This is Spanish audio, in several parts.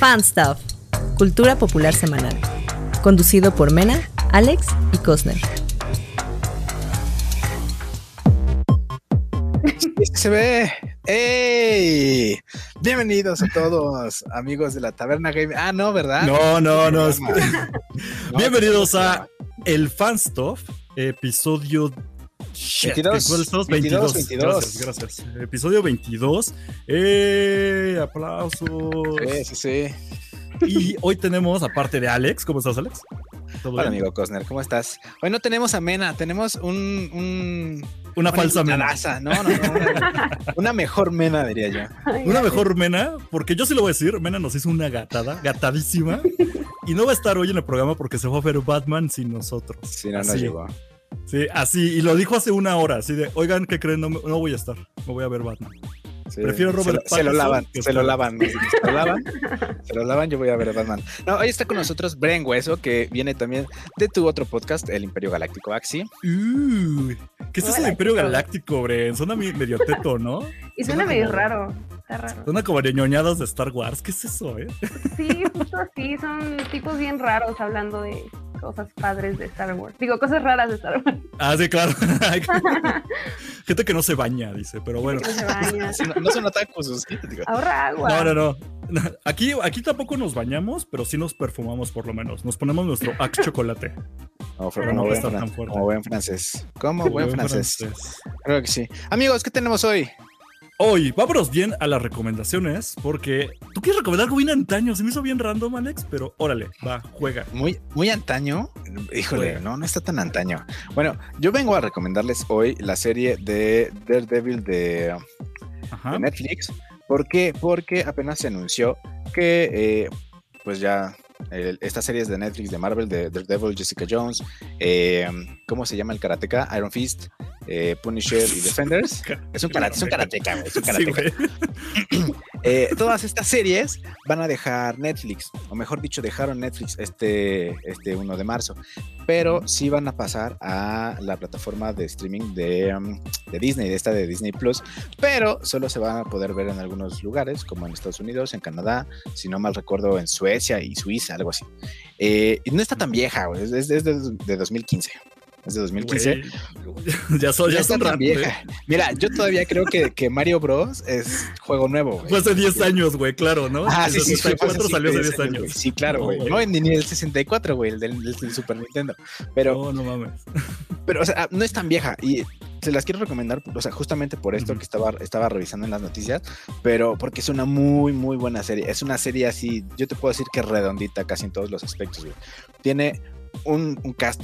Fan Stuff, Cultura Popular Semanal. Conducido por Mena, Alex y Cosner. Se ve. ¡Ey! Bienvenidos a todos, amigos de la Taberna Game. Ah, no, ¿verdad? No, no, no. Bienvenidos a El Fan Stuff, episodio 22, 22, 22. Gracias, gracias. Episodio 22. ¡Eh! ¡Aplausos! Sí, sí, sí. Y hoy tenemos, aparte de Alex, ¿cómo estás, Alex? Hola, amigo Cosner, ¿cómo estás? Hoy no tenemos a Mena, tenemos un. un una, falsa mena. No, no, no. Una, mejor mena, diría yo. una mejor mena, porque yo sí lo voy a decir. Mena nos hizo una gatada, gatadísima. y no va a estar hoy en el programa porque se fue a ver Batman sin nosotros. Sí, no, no llegó. Sí, así, y lo dijo hace una hora, así de, oigan, ¿qué creen? No, no voy a estar, me voy a ver Batman. Prefiero Robert se, se lo lavan, se lo lavan, se lo lavan, se lo laban, yo voy a ver Batman. No, hoy está con nosotros Bren Hueso, que viene también de tu otro podcast, El Imperio Galáctico Axi. Uh, ¿Qué es eso de Imperio Galáctico, Bren? Suena medio teto, ¿no? Y suena, medio raro. Está raro. Suena como de ñoñadas de Star Wars. ¿Qué es eso, eh? Sí, justo así. Son tipos bien raros hablando de cosas padres de Star Wars. Digo, cosas raras de Star Wars. Ah, sí, claro. Gente que no se baña, dice, pero bueno. No se baña. no, son ¿sí? Ahorra agua. No, no, no. Aquí, aquí tampoco nos bañamos, pero sí nos perfumamos por lo menos. Nos ponemos nuestro Axe chocolate. No, pero no, estar tan fuerte. Como buen francés. Como buen, francés. francés. Creo que sí. Amigos, ¿qué tenemos hoy? Hoy, vámonos bien a las recomendaciones, porque tú quieres recomendar algo bien antaño. Se me hizo bien random, Alex, pero órale, va, juega. Muy, muy antaño. Híjole, no, no está tan antaño. Bueno, yo vengo a recomendarles hoy la serie de Daredevil de, de Netflix. ¿Por qué? Porque apenas se anunció que, eh, pues ya estas series de Netflix de Marvel, de Daredevil, Jessica Jones, eh, ¿cómo se llama el karateka? Iron Fist, eh, Punisher y Defenders. Es un, karate, es un karateka, es un karateka. Eh, todas estas series van a dejar Netflix, o mejor dicho, dejaron Netflix este, este 1 de marzo, pero sí van a pasar a la plataforma de streaming de, um, de Disney, de esta de Disney Plus, pero solo se van a poder ver en algunos lugares, como en Estados Unidos, en Canadá, si no mal recuerdo, en Suecia y Suiza, algo así. Eh, y no está tan vieja, es, es, de, de 2015 es de 2015. ya son, ya, son vieja. ¿eh? Mira, yo todavía creo que, que, Mario Bros. es juego nuevo. Güey. Fue hace 10 años, güey, claro, ¿no? Ah, el sí, 64 sí, salió hace 10 años. Sí, claro, güey. No, ni el 64, güey, el del, del, Super Nintendo. Pero, no, no mames. Pero, o sea, no es tan vieja. Y se las quiero recomendar, o sea, justamente por esto que estaba, estaba revisando en las noticias, pero porque es una muy, muy buena serie. Es una serie así, yo te puedo decir que redondita casi en todos los aspectos, güey. Tiene un, un cast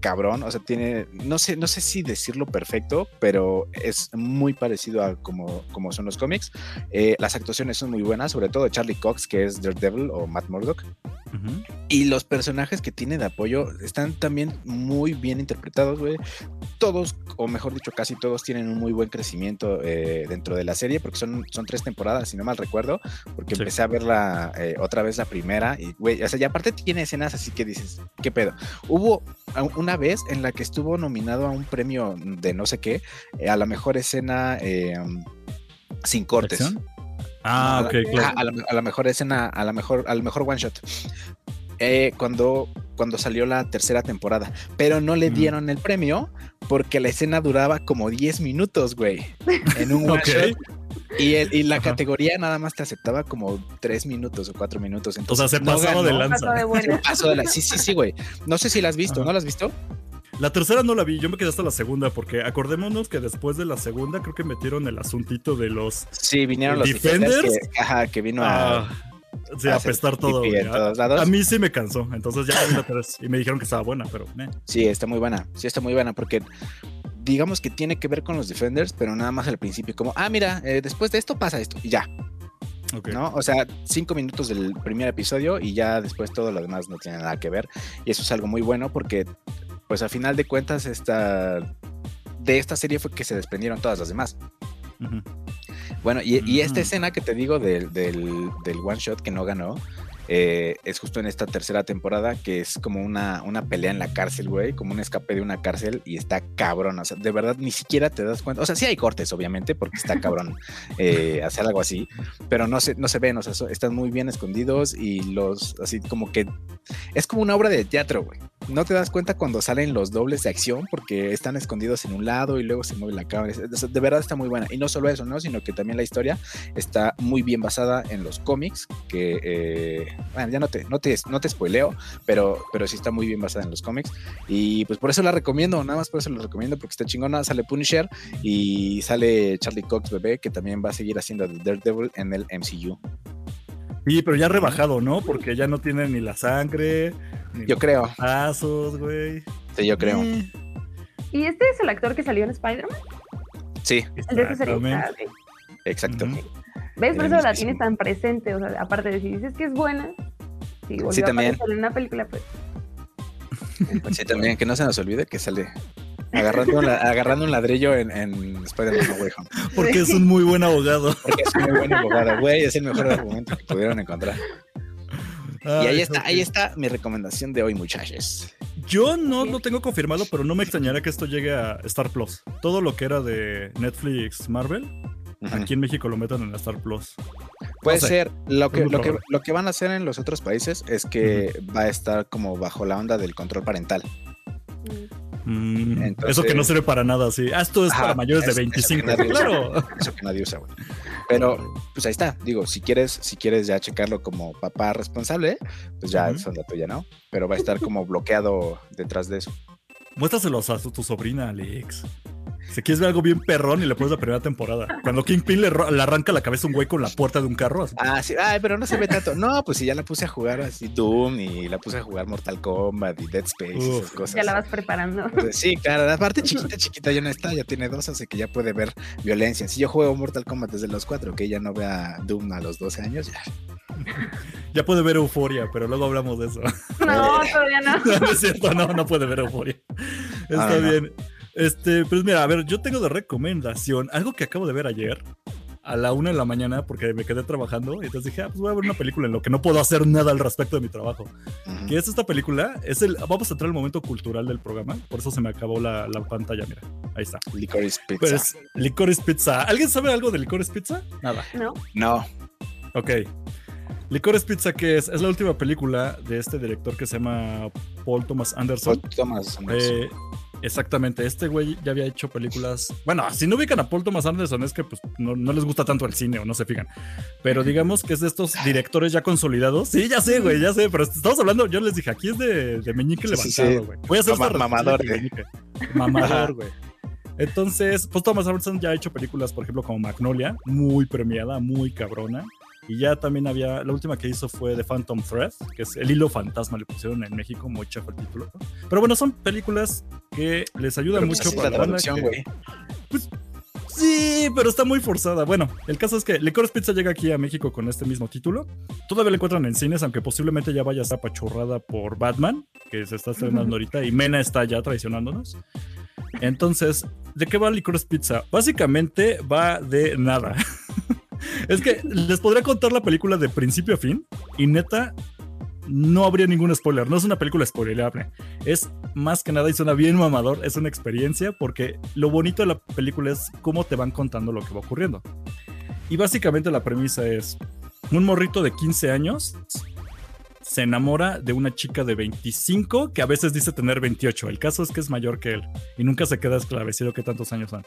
cabrón, o sea, tiene, no sé, no sé si decirlo perfecto, pero es muy parecido a como, como son los cómics. Eh, las actuaciones son muy buenas, sobre todo de Charlie Cox, que es Daredevil o Matt Murdock. Y los personajes que tiene de apoyo están también muy bien interpretados, güey. Todos, o mejor dicho, casi todos tienen un muy buen crecimiento eh, dentro de la serie, porque son, son tres temporadas, si no mal recuerdo, porque empecé a verla eh, otra vez la primera, y, güey, o sea, y aparte tiene escenas así que dices, ¿qué pedo? Hubo una vez en la que estuvo nominado a un premio de no sé qué, eh, a la mejor escena sin cortes. Ah, ok, claro. A, la, mejor escena, a la mejor, al mejor one shot. Eh, cuando, cuando salió la tercera temporada, pero no le dieron el premio porque la escena duraba como 10 minutos, güey, en un one shot. Y, el, y la categoría nada más te aceptaba como 3 minutos o 4 minutos. Entonces, o sea, se pasó de lanza. Pasó de Sí, sí, sí, güey. No sé si la has visto, ¿no la has visto? La tercera no la vi, yo me quedé hasta la segunda, porque acordémonos que después de la segunda creo que metieron el asuntito de los Sí, vinieron los Defenders. Que, ajá, que vino a. Ah, sí, a apestar todo. A, a, mí sí me cansó, entonces ya vi la tres y me dijeron que estaba buena, pero. Sí, está muy buena, sí está muy buena, porque digamos que tiene que ver con los Defenders, pero nada más al principio, como, ah, mira, eh, después de esto pasa esto, y ya. Okay. ¿No? O sea, cinco minutos del primer episodio y ya después todo lo demás no tiene nada que ver. Y eso es algo muy bueno porque pues a final de cuentas esta, de esta serie fue que se desprendieron todas las demás. Bueno, y, esta escena que te digo del, del, one shot que no ganó, eh, es justo en esta tercera temporada, que es como una, una pelea en la cárcel, güey, como un escape de una cárcel y está cabrón, o sea, de verdad ni siquiera te das cuenta, o sea, sí hay cortes, obviamente, porque está cabrón eh, hacer algo así, pero no se, no se ven, o sea, so- están muy bien escondidos y los, así como que, es como una obra de teatro, güey. No te das cuenta cuando salen los dobles de acción porque están escondidos en un lado y luego se mueve la cámara. De verdad está muy buena. Y no solo eso, ¿no? Sino que también la historia está muy bien basada en los cómics, que, eh, bueno, ya no te, no te, no te spoileo, pero, pero sí está muy bien basada en los cómics. Y pues por eso la recomiendo, nada más por eso la recomiendo, porque está chingona. Sale Punisher y sale Charlie Cox bebé, que también va a seguir haciendo de Daredevil en el MCU. Sí, pero ya rebajado, ¿no? Porque ya no tiene ni la sangre, ni Yo los creo, brazos, güey. sí, yo creo. Eh, ¿Y este es el actor que salió en Spider-Man? Sí, El de esa serie. exacto. ¿Ves? Por eso la tienes tan presente. O sea, aparte de si dices que es buena, si volvió Sí, a también. aparecer en una película, pues. Sí, también, que no se nos olvide que sale agarrando, un la- agarrando un ladrillo en, en Spider-Man No Way Home. Porque es un muy buen abogado. Porque es muy buen abogado, güey, es el mejor argumento que pudieron encontrar. Y ahí está, ahí está mi recomendación de hoy, muchachos. Yo no lo tengo confirmado, pero no me extrañaría que esto llegue a Star Plus. Todo lo que era de Netflix Marvel, aquí en México lo metan en la Star Plus. Puede no sé. ser, lo que, lo, que, lo que van a hacer en los otros países es que va a estar como bajo la onda del control parental. mm, Mm, Entonces- eso que no sirve para nada, sí. Ah, esto es Ajá, para mayores de eso- eso que 25. nadie usa. claro. Eso que nadie usa, güey. Pero, pues ahí está. Digo, si quieres, si quieres ya checarlo como papá responsable, pues ya Ujú. es onda tuya, ¿no? Pero va a estar como bloqueado detrás de eso. Muéstraselos a tu sobrina, Alex. Si quieres ver algo bien perrón y le pones la primera temporada. Cuando Kingpin le, arranca la cabeza a un güey con la puerta de un carro. así. Ah, sí, ay, pero no se ve tanto. No, pues si ya la puse a jugar así Doom y la puse a jugar Mortal Kombat y Dead Space y esas cosas. Ya la vas preparando. Entonces, sí, claro, aparte chiquita, chiquita ya no está, ya tiene dos, así que ya puede ver violencia. Si yo juego Mortal Kombat desde los cuatro, que ella no vea Doom a los 12 años, ya. Ya puede ver euforia, pero luego hablamos de eso. No, todavía no. No, no es cierto, no, no puede ver euforia. Está Ah, no. Este, pues mira, a ver, yo tengo de recomendación algo que acabo de ver ayer a la una de la mañana porque me quedé trabajando y entonces dije, ah, pues voy a ver una película en lo que no puedo hacer nada al respecto de mi trabajo. Ujú. ¿Qué es esta película? Es el, vamos a entrar al momento cultural del programa, por eso se me acabó la, la pantalla, mira, ahí está. Licorice Pizza. Pues, Licorice Pizza. ¿Alguien sabe algo de Licorice Pizza? Nada. No. No, Ok. Licorice Pizza, ¿qué es? Es la última película de este director que se llama Paul Thomas Anderson. Paul Thomas Anderson. Eh, exactamente, este güey ya había hecho películas. Bueno, si no ubican a Paul Thomas Anderson es que pues, no, no les gusta tanto el cine o no se fijan. Pero digamos que es de estos directores ya consolidados. Sí, ya sé, güey, ya sé, pero estamos hablando, yo les dije, aquí es de, de meñique sí, levantado, sí. güey. Voy a hacer esta mamador meñique. Mamador, güey. Entonces, pues Thomas Anderson ya ha hecho películas, por ejemplo, como Magnolia, muy premiada, muy cabrona. Y ya también había, la última que hizo fue The Phantom Thread, que es el hilo fantasma, le pusieron en México, muy chafa el título. Pero bueno, son películas que les ayudan Pero pues mucho para la traducción, güey. Sí, pero está muy forzada. Bueno, el caso es que Licorice Pizza llega aquí a México con este mismo título. Todavía la encuentran en cines, aunque posiblemente ya vaya a estar apachurrada por Batman, que se está estrenando ahorita, y Mena está ya traicionándonos. Entonces, ¿de qué va Licorice Pizza? Básicamente va de nada. es que les podría contar la película de principio a fin, y neta, no habría ningún spoiler. No es una película spoilerable. Es más que nada, y suena bien mamador, es una experiencia porque lo bonito de la película es cómo te van contando lo que va ocurriendo. Y básicamente la premisa es un morrito de 15 años se enamora de una chica de 25 que a veces dice tener 28. El caso es que es mayor que él y nunca se queda esclarecido qué tantos años son.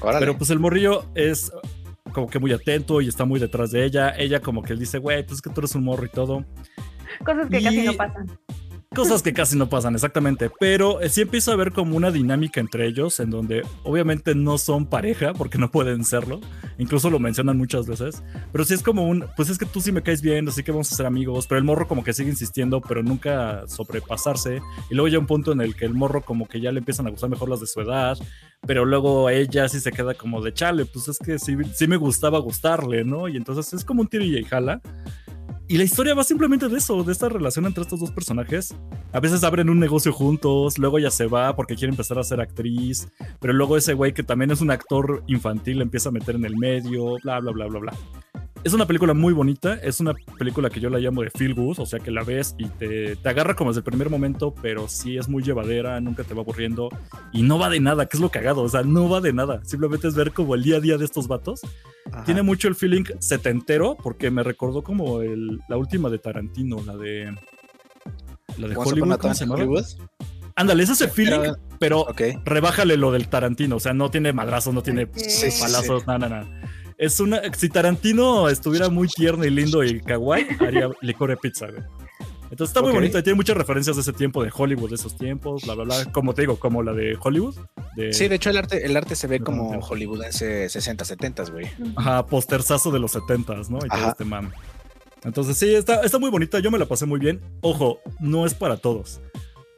Órale. Pero pues el morrillo es como que muy atento y está muy detrás de ella. Ella como que dice, güey, pues es que tú eres un morro y todo. Cosas que casi no pasan. Cosas que casi no pasan, exactamente. Pero eh, sí empieza a ver como una dinámica entre ellos, en donde obviamente no son pareja, porque no pueden serlo. Incluso lo mencionan muchas veces. Pero sí es como un, pues es que tú sí me caes bien, así que vamos a ser amigos. Pero el morro como que sigue insistiendo, pero nunca sobrepasarse. Y luego llega un punto en el que el morro como que ya le empiezan a gustar mejor las de su edad. Pero luego ella sí se queda como de chale, pues es que sí, sí me gustaba gustarle, ¿no? Y entonces es como un tiro y jala. Y la historia va simplemente de eso, de esta relación entre estos dos personajes. A veces abren un negocio juntos, luego ella se va porque quiere empezar a ser actriz, pero luego ese güey que también es un actor infantil empieza a meter en el medio, bla, bla, bla, bla, bla. Es una película muy bonita, es una película que yo la llamo de feel good, o sea que la ves y te, te agarra como desde el primer momento, pero sí es muy llevadera, nunca te va aburriendo y no va de nada, que es lo cagado, o sea, no va de nada, simplemente es ver como el día a día de estos vatos. Ajá. Tiene mucho el feeling setentero, porque me recordó como el- la última de Tarantino, la de... La de Hollywood, ¿cómo se? Hollywood. Ándale, es ese feeling, Pero- rebájale lo del Tarantino, o sea, no tiene madrazos, no tiene Ok. Sí, sí, palazos, nada, nada. Es una. Si Tarantino estuviera muy tierno y lindo y kawaii, haría licor de pizza, güey. Entonces está muy Ok. bonito y tiene muchas referencias de ese tiempo, de Hollywood, de esos tiempos, bla, bla, bla. Como te digo, como la de Hollywood. De, Sí, de hecho el arte, el arte se ve como Tarantino. hollywoodense 60, 70, güey. Ajá, posterzazo de los 70s, ¿no? Y todo este mame. Entonces, sí, está, está muy bonita. Yo me la pasé muy bien. Ojo, no es para todos.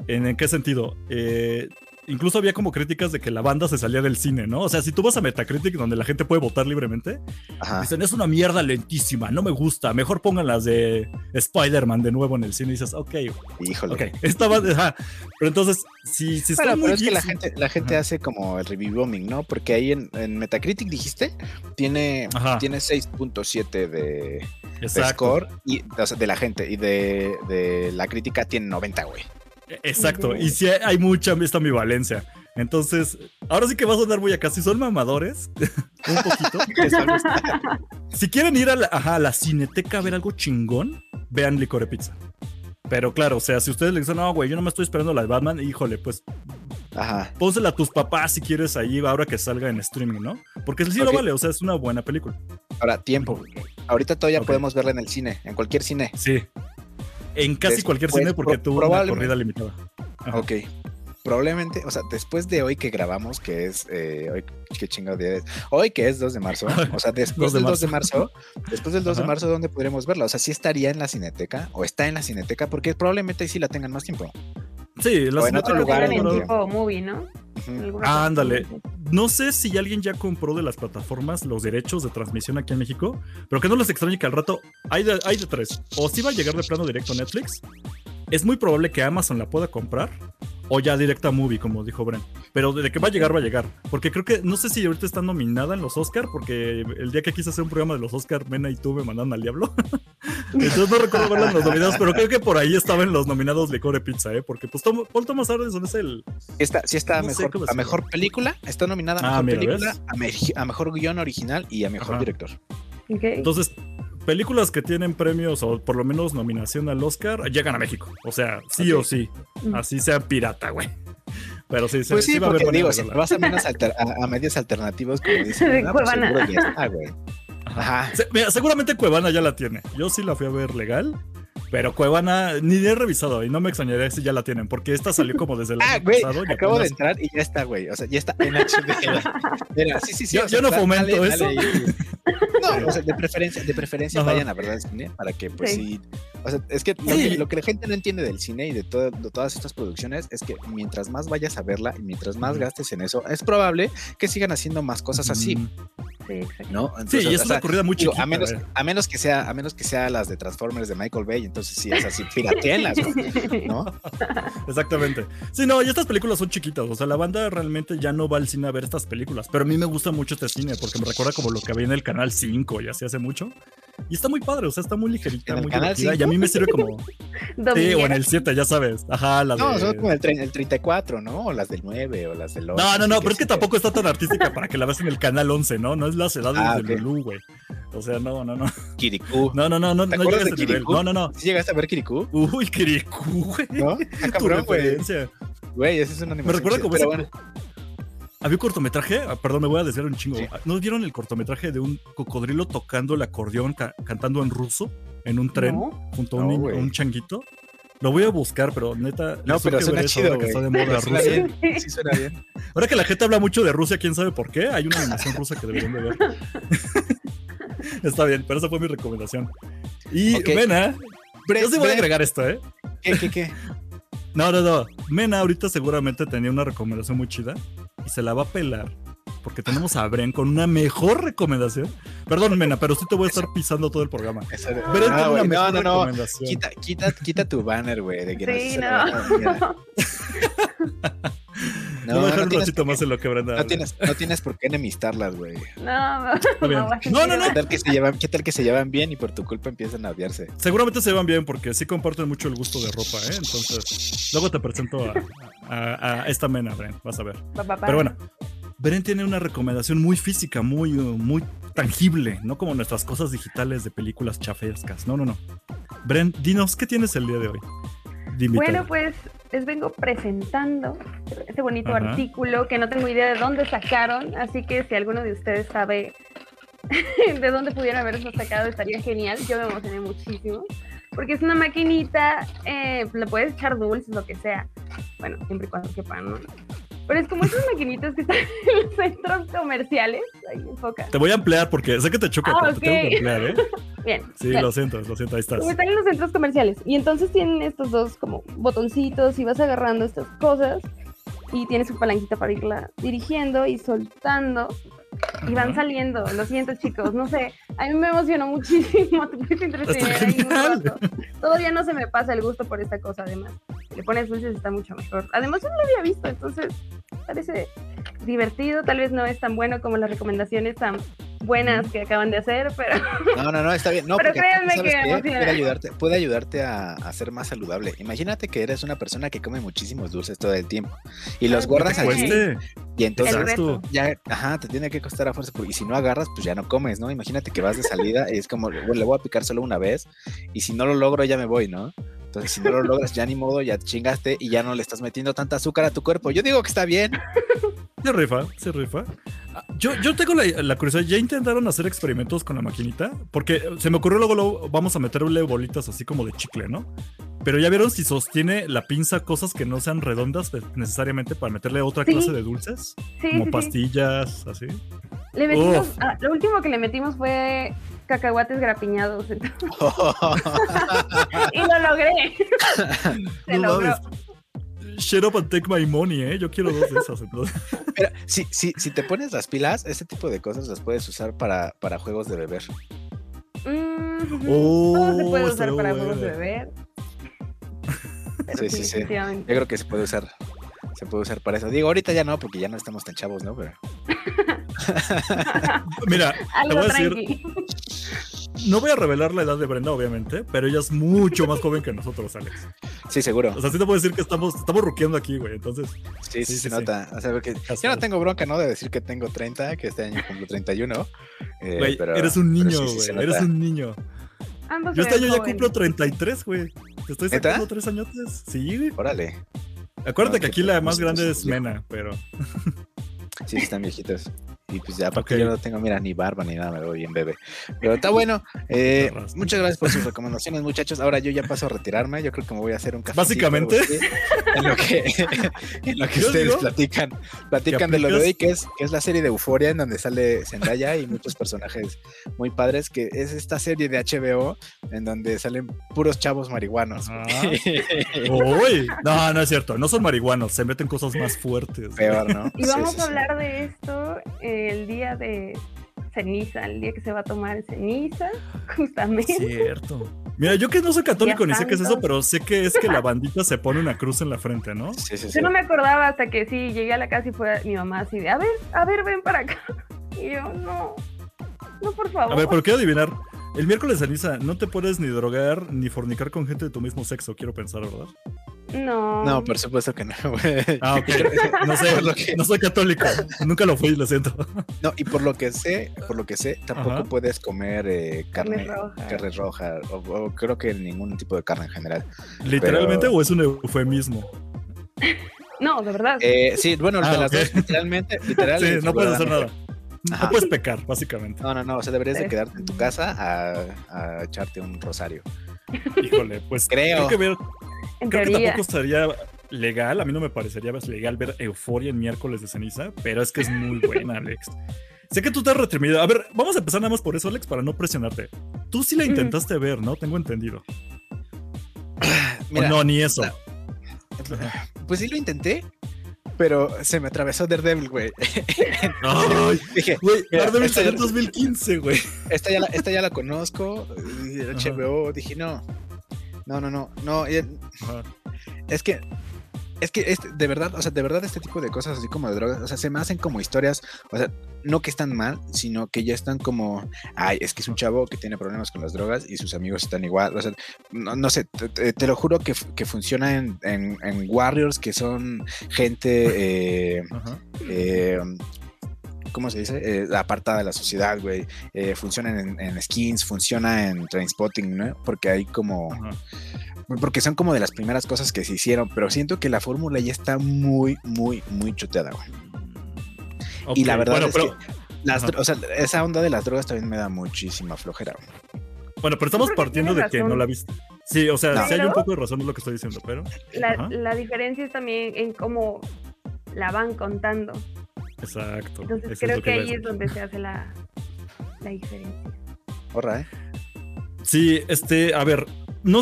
¿En, en qué sentido? Eh, incluso había como críticas de que la banda se salía del cine, ¿no? O sea, si tú vas a Metacritic, donde la gente puede votar libremente, Ajá. dicen, es una mierda lentísima, no me gusta. Mejor pongan las de Spider-Man de nuevo en el cine. Y dices, ok, Híjole. ok. Esta banda, ajá. Pero entonces, si, si Bueno, están muy pero es que la gente, la gente Ajá. hace como el review bombing, ¿no? Porque ahí en, en Metacritic dijiste, tiene, Ajá. tiene 6.7 de, de score y, o sea, de la gente y de, de la crítica tiene 90, güey. Exacto, y si hay, mucha esta ambivalencia. Entonces, ahora sí que va a sonar muy acá. Si son mamadores, un poquito. si quieren ir a la, ajá, a la cineteca a ver algo chingón, vean Licor de Pizza. Pero claro, o sea, si ustedes le dicen, no, güey, yo no me estoy esperando la de Batman, híjole, pues Ajá. pónsela a tus papás si quieres ahí ahora que salga en streaming, ¿no? Porque sí lo Ok. vale, o sea, es una buena película. Ahora, tiempo. Ahorita todavía podemos verla en el cine, en cualquier cine. Sí. En casi Después, cualquier cine porque pro- tuvo una corrida limitada. Ajá. Ok. Probablemente, o sea, después de hoy que grabamos, que es, eh, hoy, qué chingado día es, hoy que es 2 de marzo, o sea, después 2 de del 2 de marzo, después del 2 de marzo, ¿dónde podremos verla? O sea, sí estaría en la cineteca, o está en la cineteca, porque probablemente ahí sí la tengan más tiempo. Sí, la O en otro lugar en tipo movie, ¿no? Alguna Ándale. No sé si alguien ya compró de las plataformas los derechos de transmisión aquí en México, pero que no les extrañe que al rato hay de, hay de tres. O si va a llegar de plano directo a Netflix, es muy probable que Amazon la pueda comprar, o ya directa a Movie, como dijo Bren. Pero de que va a llegar, va a llegar. Porque creo que, no sé si ahorita está nominada en los Oscar, porque el día que quise hacer un programa de los Oscar, Mena y tú me mandaron al diablo. Entonces no recuerdo verla en los nominados, pero creo que por ahí estaba en los nominados Licor de Pizza, ¿eh? Porque pues Tom- Paul Thomas Anderson es el... Sí está, sí está a No mejor, a mejor película, está nominada a Ah, mejor mira, película, a, me- a mejor guion original y a mejor Ajá. director. Entonces, películas que tienen premios o por lo menos nominación al Oscar llegan a México. O sea, sí o sí. Mm. Así sea pirata, güey. Pero sí, Pues sí, va a haber digo, si vas a, menos alter- a, a medios alternativos, como dicen, pues seguro ya está, güey. Ajá. Se- mira, seguramente Cuevana ya la tiene. Yo sí la fui a ver legal. Pero Cuevana ni he revisado y no me extrañaría si ya la tienen, porque esta salió como desde el Ah, año pasado. acabo de entrar y ya está, güey. O sea, ya está en HD. Mira, sí, sí, sí. Yo- o sea, yo no fomento dale eso. No, o sea, de preferencia, de preferencia Ajá. vayan a verdad al cine para que, pues Sí. sí. O sea, es que lo, Sí. que lo que la gente no entiende del cine y de, todo- de todas estas producciones es que mientras más vayas a verla y mientras más gastes en eso, es probable que sigan haciendo más cosas así, Mm. Sí. ¿no? Sí, y es o una corrida muy digo, chiquita. a menos, eh. a menos que sea, a menos que sea las de Transformers de Michael Bay, entonces sí es así, pirateenlas, güey, ¿no? Exactamente. Sí, no, y estas películas son chiquitas. O sea, la banda realmente ya no va al cine a ver estas películas. Pero a mí me gusta mucho este cine porque me recuerda como lo que había en el canal 5 y así hace mucho. Y está muy padre, o sea, está muy ligerita, ¿En el muy canal divertida. Y a 5? mí me sirve como. Sí, o en el 7, ya sabes. Ajá, la de. No, son como el, el 34, ¿no? O las del 9 o las del 8. No, no, no, pero es que tampoco está tan artística para que la veas en el canal 11, ¿no? No es las edades Ah, de ok. Lulú, güey. O sea, no, no, no. Kirikou. No, no, no, no, ¿Te no acuerdas llega a de. Kirikou? No, no, no. ¿Sí llegaste a ver Kirikou? Uy, Kirikou, güey. ¿No? Está Tu cabrón, güey. referencia. Güey, ese es una Me recuerda como pero ese- bueno. Había un cortometraje, ah, perdón, me voy a desviar un chingo. Sí. ¿No vieron el cortometraje de un cocodrilo tocando el acordeón, ca- cantando en ruso, en un tren, No. junto a un, changuito? Lo voy a buscar, pero neta. No, pero suena chido, ahora que güey. está de moda Pero suena Rusia. bien. Sí, suena bien. Ahora que la gente habla mucho de Rusia, quién sabe por qué, hay una animación rusa que deberían de ver. está bien, pero esa fue mi recomendación. Y. Mena, Bre- yo sí voy a agregar esto, ¿eh? ¿Qué, qué, qué? No, no, no. Mena ahorita seguramente tenía una recomendación muy chida se la va a pelar porque tenemos a Bren con una mejor recomendación. Perdón, Mena, pero sí te voy a estar pisando todo el programa. Eso Bren No, tiene una mejor no, no, no. recomendación. Quita, quita, quita tu banner, güey. De que Sí, no. No, voy a dejar no un tienes ratito por qué- más en lo que Brenda No tienes, no tienes por qué enemistarlas, güey. No, no, No, no, no. ¿Qué tal que se llevan, qué tal que se llevan bien y por tu culpa empiezan a odiarse? Seguramente se van bien porque sí comparten mucho el gusto de ropa, ¿eh? Entonces, luego te presento a, a- a esta mena, Bren, vas a ver. Pa, pa, pa. Pero bueno, Bren tiene una recomendación muy física, muy, muy tangible, no como nuestras cosas digitales de películas chafescas. No, no, no. Bren, dinos, ¿qué tienes el día de hoy? Bueno, pues les vengo presentando este bonito Ajá. artículo que no tengo idea de dónde sacaron, así que si alguno de ustedes sabe de dónde pudieron haberlo sacado, estaría genial. Yo me emocioné muchísimo. Porque es una maquinita, eh, le puedes echar dulces, lo que sea. Bueno, siempre y cuando quepan, ¿no? Pero es como esas maquinitas que están en los centros comerciales. Ahí enfoca. Te voy a ampliar porque sé que te choca, Ah, pero te tengo que ok. ampliar, ¿eh? Bien. Sí, bien. lo siento, lo siento, ahí estás. Como están en los centros comerciales. Y entonces tienen estos dos como botoncitos y vas agarrando estas cosas y tienes su palanquita para irla dirigiendo y soltando y van saliendo. Lo siento chicos, no sé. A mí me emocionó muchísimo. Te. Todavía no se me pasa el gusto por esta cosa además. Le pones dulces está mucho mejor. Además yo no lo había visto, entonces parece divertido. Tal vez no es tan bueno como las recomendaciones tan buenas que acaban de hacer, pero No, no, no, está bien. No, Pero créanme ¿sabes que puede ayudarte, puede ayudarte a, a ser más saludable. Imagínate que eres una persona que come muchísimos dulces todo el tiempo y los Ah, guardas sí. allí y entonces reto. ya, ajá, te tiene que costar a fuerza porque- y si no agarras, pues ya no comes, ¿no? Imagínate que vas de salida y es como, bueno, le voy a picar solo una vez y si no lo logro ya me voy, ¿no? Entonces, si no lo logras, ya ni modo, ya chingaste y ya no le estás metiendo tanta azúcar a tu cuerpo. Yo digo que está bien. Se rifa, se rifa. Yo, yo tengo la, la curiosidad, ¿ya intentaron hacer experimentos con la maquinita? Porque se me ocurrió luego, luego vamos a meterle bolitas así como de chicle, ¿no? Pero ya vieron si sostiene la pinza cosas que no sean redondas necesariamente para meterle otra Sí. clase de dulces, sí, como sí, sí. pastillas, así. Le metimos, ah, lo último que le metimos fue cacahuates grapiñados entonces- y lo logré. Se No logró. Shut up and take my money, ¿eh? Yo quiero dos de esas. Entonces. Si, si, si te pones las pilas, ese tipo de cosas las puedes usar para, para juegos de beber. Mm. Oh, Todo se puede usar para juegos de beber. Pero Sí, sí, sí. Yo creo que se puede usar. Se puede usar para eso. Digo, ahorita ya no, porque ya no estamos tan chavos, ¿no? Pero Mira, te Algo voy a decir, no voy a revelar la edad de Brenda, obviamente, pero ella es mucho más joven que nosotros, Alex. sí, seguro. O sea, sí te puedo decir que estamos, estamos ruqueando aquí, güey. Entonces, Sí, sí, sí, se sí, nota. O sea, porque yo no tengo bronca, ¿no? De decir que tengo 30, que este año cumplo 31. eh, güey, pero- eres un pero niño, sí, güey. eres un niño. Ambos Yo este año ya cumplo 33, güey. Te estoy sacando tres añotes. Sí, güey. Órale. Acuérdate No, que aquí la pues, más grande es. Mena, pero. Sí, están viejitos. Y pues ya, aparte Ok. yo no tengo, mira, ni barba ni nada, me veo bien bebé. Pero está bueno. eh, muchas gracias por sus recomendaciones, muchachos. Ahora yo ya paso a retirarme. Yo creo que me voy a hacer un café. Básicamente. En lo que, en lo que ustedes digo platican. Platican de lo de hoy, que es, que es la serie de Euforia, en donde sale Zendaya y muchos personajes muy padres, que es esta serie de HBO, en donde salen puros chavos marihuanos. Ajá. Uy, no, no es cierto. No son marihuanos, se meten cosas más fuertes. Peor, ¿no? Y Sí, vamos sí, sí. a hablar de esto el día de ceniza, el día que se va a tomar ceniza, justamente. Cierto. Mira, yo que no soy católico ni sé qué es eso, pero sé que es que la bandita se pone una cruz en la frente, ¿no? Sí, sí, sí. Yo no me acordaba hasta que sí, llegué a la casa y fue mi mamá así de, a ver, a ver, ven para acá. Y yo, no, no, por favor. A ver, pero quiero adivinar. El miércoles de ceniza no te puedes ni drogar ni fornicar con gente de tu mismo sexo, quiero pensar, ¿verdad? No. No, por supuesto que no, güey. Ah, ok. No sé, Por lo que- no soy católico. Nunca lo fui, lo siento. No, y por lo que sé, por lo que sé, tampoco Ajá. puedes comer eh, carne, Carne roja. carne roja, o, o creo que ningún tipo de carne en general. ¿Literalmente Pero- o es un eufemismo? No, de verdad. Eh, sí, bueno, Ah, de las ok. dos, literalmente, literal. Sí, no puedes hacer nada. No puedes pecar, básicamente. No, no, no, o sea, deberías de quedarte en tu casa a, a echarte un rosario. Híjole, pues Creo. creo que ver, creo que tampoco sería legal, a mí no me parecería legal ver Euforia en miércoles de ceniza, pero es que es muy buena, Alex. Sé que tú te has retrimido. A ver, vamos a empezar nada más por eso, Alex, para no presionarte. Tú sí la intentaste ver, ¿no? Tengo entendido. Mira, no, ni eso. la- pues sí lo intenté, pero se me atravesó Daredevil, güey. Ay, Dije, güey, Daredevil salió en ya- 2015, güey. esta ya la, esta ya la conozco, el. HBO, dije, no, no, no, no, no, Ajá. es que es que este, de verdad, o sea, de verdad este tipo de cosas así como de drogas, o sea, se me hacen como historias, o sea, no que están mal, sino que ya están como, ay, es que es un chavo que tiene problemas con las drogas y sus amigos están igual, o sea, no, no sé, te, te lo juro que, que funciona en, en, en, Warriors, que son gente... Eh, eh, ¿cómo se dice? Eh, apartada de la sociedad, güey. Eh, funciona en, en, skins, funciona en Trainspotting, ¿no? Porque hay como... Ajá porque son como de las primeras cosas que se hicieron, pero siento que la fórmula ya está muy, muy, muy chuteada, güey. Okay, y la verdad bueno, es pero, que las, o sea, esa onda de las drogas también me da muchísima flojera. Güey. Bueno, pero estamos partiendo de que no la viste. Sí, o sea, no. sí hay un poco de razón en lo que estoy diciendo, pero. La, la, diferencia es también en cómo la van contando. Exacto. Entonces creo es que, que ahí es donde se hace la, la diferencia. Horra, ¿eh? Sí, este, a ver, no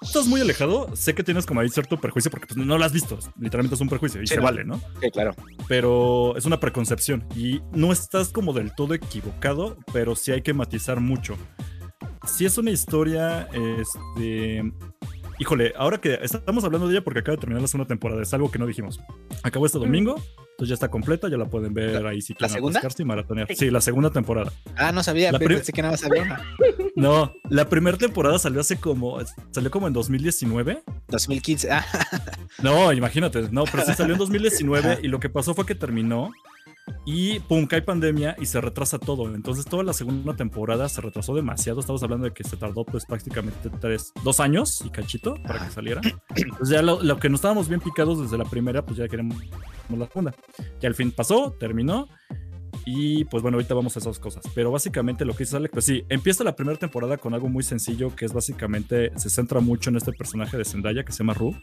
estás muy alejado. Sé que tienes como ahí cierto perjuicio porque pues, no lo has visto. Literalmente es un perjuicio y sí, se no. vale, ¿no? Sí, claro. Pero es una preconcepción y no estás como del todo equivocado, pero sí hay que matizar mucho. Si es una historia, este. Híjole, ahora que estamos hablando de ella porque acaba de terminar la segunda temporada, es algo que no dijimos. Acabó este domingo, entonces ya está completa, ya la pueden ver ahí si quieren ¿La segunda? y maratonear. Sí, la segunda temporada. Ah, no sabía, la pensé que nada más había una. No, la primera temporada salió hace como, salió como en 2019. 2015, ah. No, imagínate, no, pero sí salió en 2019 y lo que pasó fue que terminó y pum, cae pandemia y se retrasa todo. Entonces toda la segunda temporada se retrasó demasiado. Estamos hablando de que se tardó pues prácticamente tres, dos años y cachito para que saliera. Entonces ya lo, lo que nos estábamos bien picados desde la primera, pues ya queremos la segunda. Que al fin pasó, terminó. Y pues bueno, ahorita vamos a esas cosas. Pero básicamente lo que dice Alex, pues sí, empieza la primera temporada con algo muy sencillo que es básicamente, se centra mucho en este personaje de Zendaya que se llama Ru.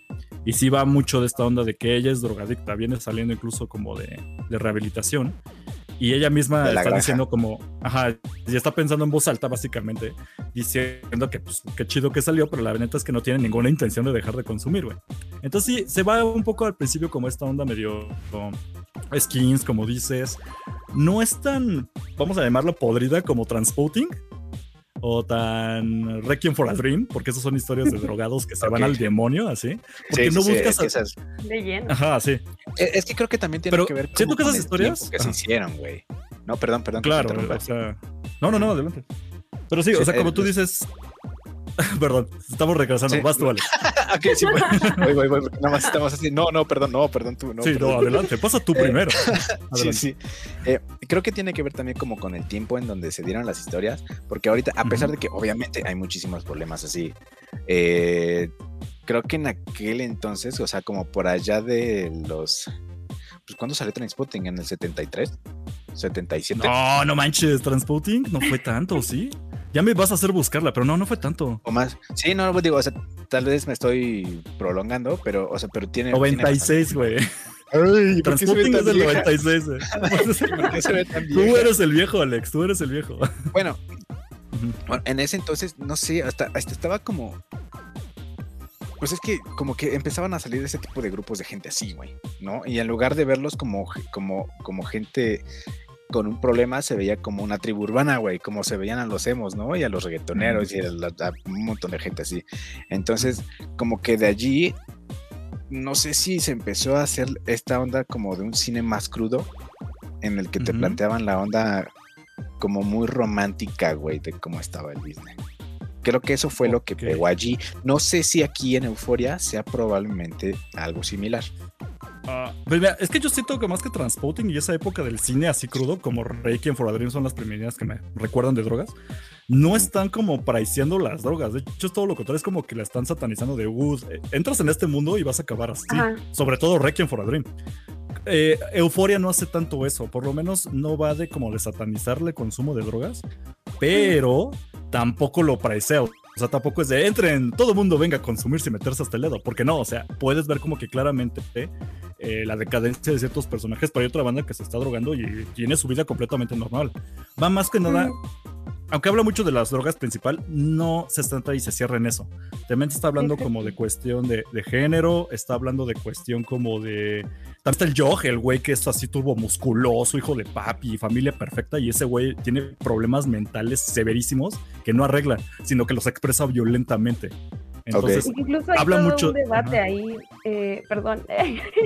Y sí va mucho de esta onda de que ella es drogadicta, viene saliendo incluso como de, de rehabilitación. Y ella misma está granja. diciendo como, ajá, y está pensando en voz alta básicamente, diciendo que pues qué chido que salió, pero la neta es que no tiene ninguna intención de dejar de consumir, güey. Entonces sí, se va un poco al principio como esta onda medio como, skins, como dices. No es tan, vamos a llamarlo podrida como Transporting, o tan Requiem for a Dream, porque esas son historias de drogados que se okay. van al demonio, así. Porque sí, no sí, buscas. Sí, esas... De lleno. Ajá, sí. Es, es, que creo que también tiene Pero que ver siento que esas historias que se hicieron, güey. No, perdón, perdón. Claro, o sea. No, no, no, adelante. Pero sí, o sea, como tú dices, perdón, estamos regresando. Sí. Vas tú, vale. ok, sí, voy, voy, voy, voy, Nada más estamos así. No, no, perdón, no, perdón tú. No, sí, perdón. no, adelante, pasa tú primero. sí, sí. Eh, creo que tiene que ver también como con el tiempo en donde se dieron las historias, porque ahorita, a pesar uh -huh. de que obviamente hay muchísimos problemas así, eh, creo que en aquel entonces, o sea, como por allá de los. Pues, ¿cuándo salió Transpotting? ¿En el 73? ¿77? No, no manches, Transpotting no fue tanto, ¿sí? Ya me vas a hacer buscarla, pero no, no fue tanto. O más. Sí, no, digo, o sea, tal vez me estoy prolongando, pero, o sea, pero tiene. 96, güey. Ay, Transporting es del 96, güey. Tú eres el viejo, Alex, tú eres el viejo. Bueno, en ese entonces, no sé, hasta, hasta estaba como. Pues es que como que empezaban a salir ese tipo de grupos de gente así, güey, ¿no? Y en lugar de verlos como, como, como gente con un problema se veía como una tribu urbana, güey, como se veían a los emos, ¿no? Y a los reggaetoneros y a, la, a, un montón de gente así. Entonces, como que de allí, no sé si se empezó a hacer esta onda como de un cine más crudo, en el que te uh -huh. planteaban la onda como muy romántica, güey, de cómo estaba el business. Creo que eso fue okay. lo que pegó allí. No sé si aquí en Euforia sea probablemente algo similar. Uh, pues mira, es que yo siento que más que Transporting y esa época del cine así crudo, como Requiem for a Dream son las primeras que me recuerdan de drogas, no están como paraiciando las drogas. De hecho, es todo lo contrario, es como que la están satanizando de, uh, entras en este mundo y vas a acabar así. Ajá. Sobre todo Requiem for a Dream. Eh, Euforia no hace tanto eso, por lo menos no va de como de satanizarle consumo de drogas, pero tampoco lo paraicea. O sea, tampoco es de entren, todo el mundo venga a consumirse y meterse hasta el dedo. Porque no, o sea, puedes ver como que claramente eh, la decadencia de ciertos personajes, pero hay otra banda que se está drogando y tiene su vida completamente normal. Va más que nada. Aunque habla mucho de las drogas principal, no se centra y se cierra en eso. También está hablando como de cuestión de, de género, está hablando de cuestión como de también está el Jog, el güey que es así turbo musculoso, hijo de papi, familia perfecta, y ese güey tiene problemas mentales severísimos que no arregla, sino que los expresa violentamente. Entonces, Incluso hay habla todo mucho- un debate ajá. ahí, eh, perdón,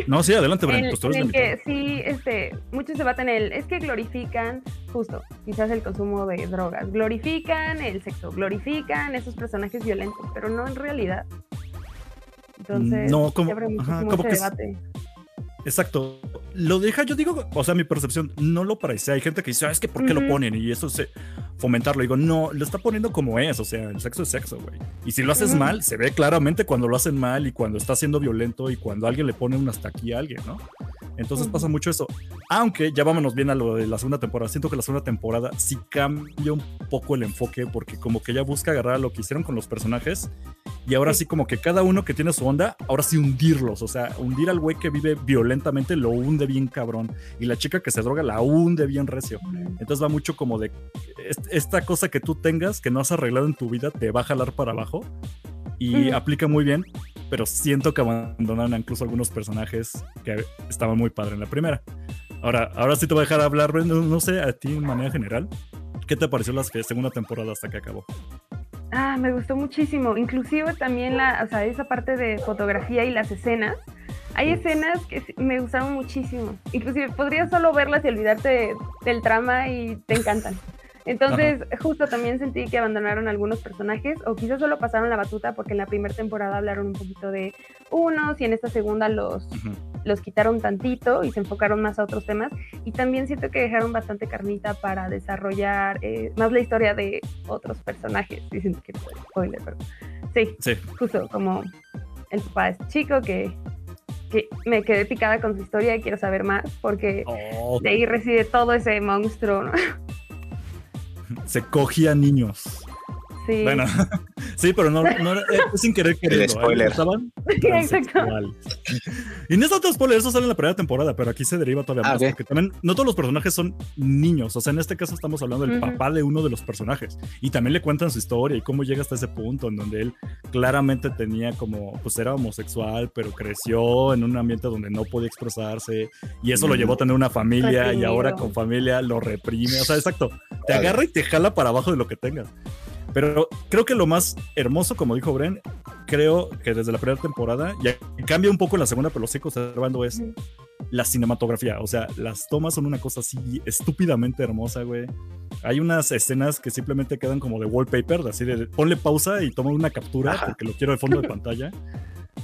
no, sí, adelante, Bren, en, pues el que sí, este, muchos debaten el, es que glorifican justo, quizás el consumo de drogas, glorifican el sexo, glorifican esos personajes violentos, pero no en realidad. Entonces, No, como- abre ajá, muchísimo como ese que es- debate. Exacto. Lo deja, yo digo, o sea, mi percepción no lo parece. Hay gente que dice, ah, es que ¿por qué lo ponen? Y eso es fomentarlo. Digo, no, lo está poniendo como es. O sea, el sexo es sexo, güey. Y si lo haces mal, se ve claramente cuando lo hacen mal y cuando está siendo violento y cuando alguien le pone un hasta aquí a alguien, ¿no? Entonces pasa mucho eso. Aunque ya vámonos bien a lo de la segunda temporada. Siento que la segunda temporada sí cambia un poco el enfoque porque como que ya busca agarrar lo que hicieron con los personajes y ahora sí. Sí. como que cada uno que tiene su onda, ahora sí hundirlos, o sea, hundir al güey que vive violentamente lo hunde bien cabrón y la chica que se droga la hunde bien recio. Entonces va mucho como de est- esta cosa que tú tengas que no has arreglado en tu vida te va a jalar para abajo y aplica muy bien, pero siento que abandonaron incluso algunos personajes que estaban muy padres en la primera. Ahora, ahora sí te voy a dejar hablar, no, no sé, a ti de manera general, ¿qué te pareció la segunda temporada hasta que acabó? Ah, me gustó muchísimo. Inclusive también la, o sea, esa parte de fotografía y las escenas. Hay escenas que me gustaron muchísimo. Inclusive podrías solo verlas y olvidarte de- del trama y te encantan. Entonces, justo también sentí que abandonaron algunos personajes o quizás solo pasaron la batuta porque en la primera temporada hablaron un poquito de unos y en esta segunda los, Ujú. los quitaron tantito y se enfocaron más a otros temas. Y también siento que dejaron bastante carnita para desarrollar eh, más la historia de otros personajes. Dicen que es spoiler, pero sí, Sí, justo como el papá de este chico que, que me quedé picada con su historia y quiero saber más porque Oh, de ahí reside todo ese monstruo. ¿no? Se cogía niños. Sí, Bueno, sí, pero no, no eh, sin querer queriendo. ¿eh? spoiler. Estaban exacto. Y no es otro spoiler, eso sale en la primera temporada, pero aquí se deriva todavía Ah, más, porque también no todos los personajes son niños, o sea, en este caso estamos hablando del papá de uno de los personajes, y también le cuentan su historia y cómo llega hasta ese punto en donde él claramente tenía como, pues era homosexual, pero creció en un ambiente donde no podía expresarse, y eso lo llevó a tener una familia, y ahora con familia lo reprime, o sea, exacto, te Vale. agarra y te jala para abajo de lo que tengas. Pero creo que lo más hermoso, como dijo Bren, creo que desde la primera temporada, ya cambia un poco en la segunda, pero lo sigo observando, es la cinematografía. O sea, las tomas son una cosa así estúpidamente hermosa, güey. Hay unas escenas que simplemente quedan como de wallpaper, así de ponle pausa y toma una captura Ajá. porque lo quiero de fondo de pantalla.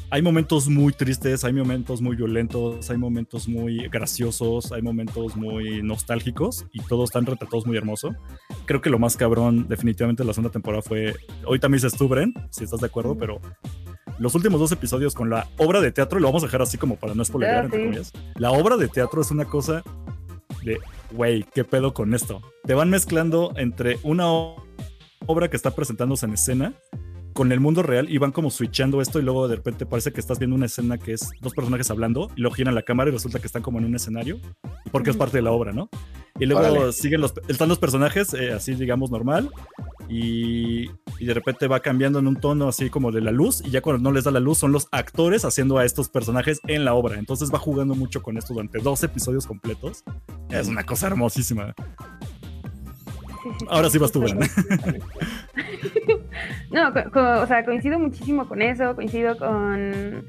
Hay momentos muy tristes, hay momentos muy violentos, hay momentos muy graciosos, hay momentos muy nostálgicos y todos están retratados muy hermoso. Creo que lo más cabrón definitivamente de la segunda temporada fue, hoy también se estubren, si estás de acuerdo, pero los últimos dos episodios con la obra de teatro, y lo vamos a dejar así como para no spoilear, Ah, entre comillas. La obra de teatro es una cosa de, güey, ¿qué pedo con esto? Te van mezclando entre una obra que está presentándose en escena con el mundo real y van como switchando esto y luego de repente parece que estás viendo una escena que es dos personajes hablando y luego giran la cámara y resulta que están como en un escenario porque es parte de la obra, ¿no? Y luego Órale. siguen los, están los personajes eh, así digamos normal y, y de repente va cambiando en un tono así como de la luz y ya cuando no les da la luz son los actores haciendo a estos personajes en la obra. Entonces va jugando mucho con esto durante dos episodios completos. Es una cosa hermosísima. Sí, sí, Ahora sí vas tú, justo. No, o sea, coincido muchísimo con eso, coincido con...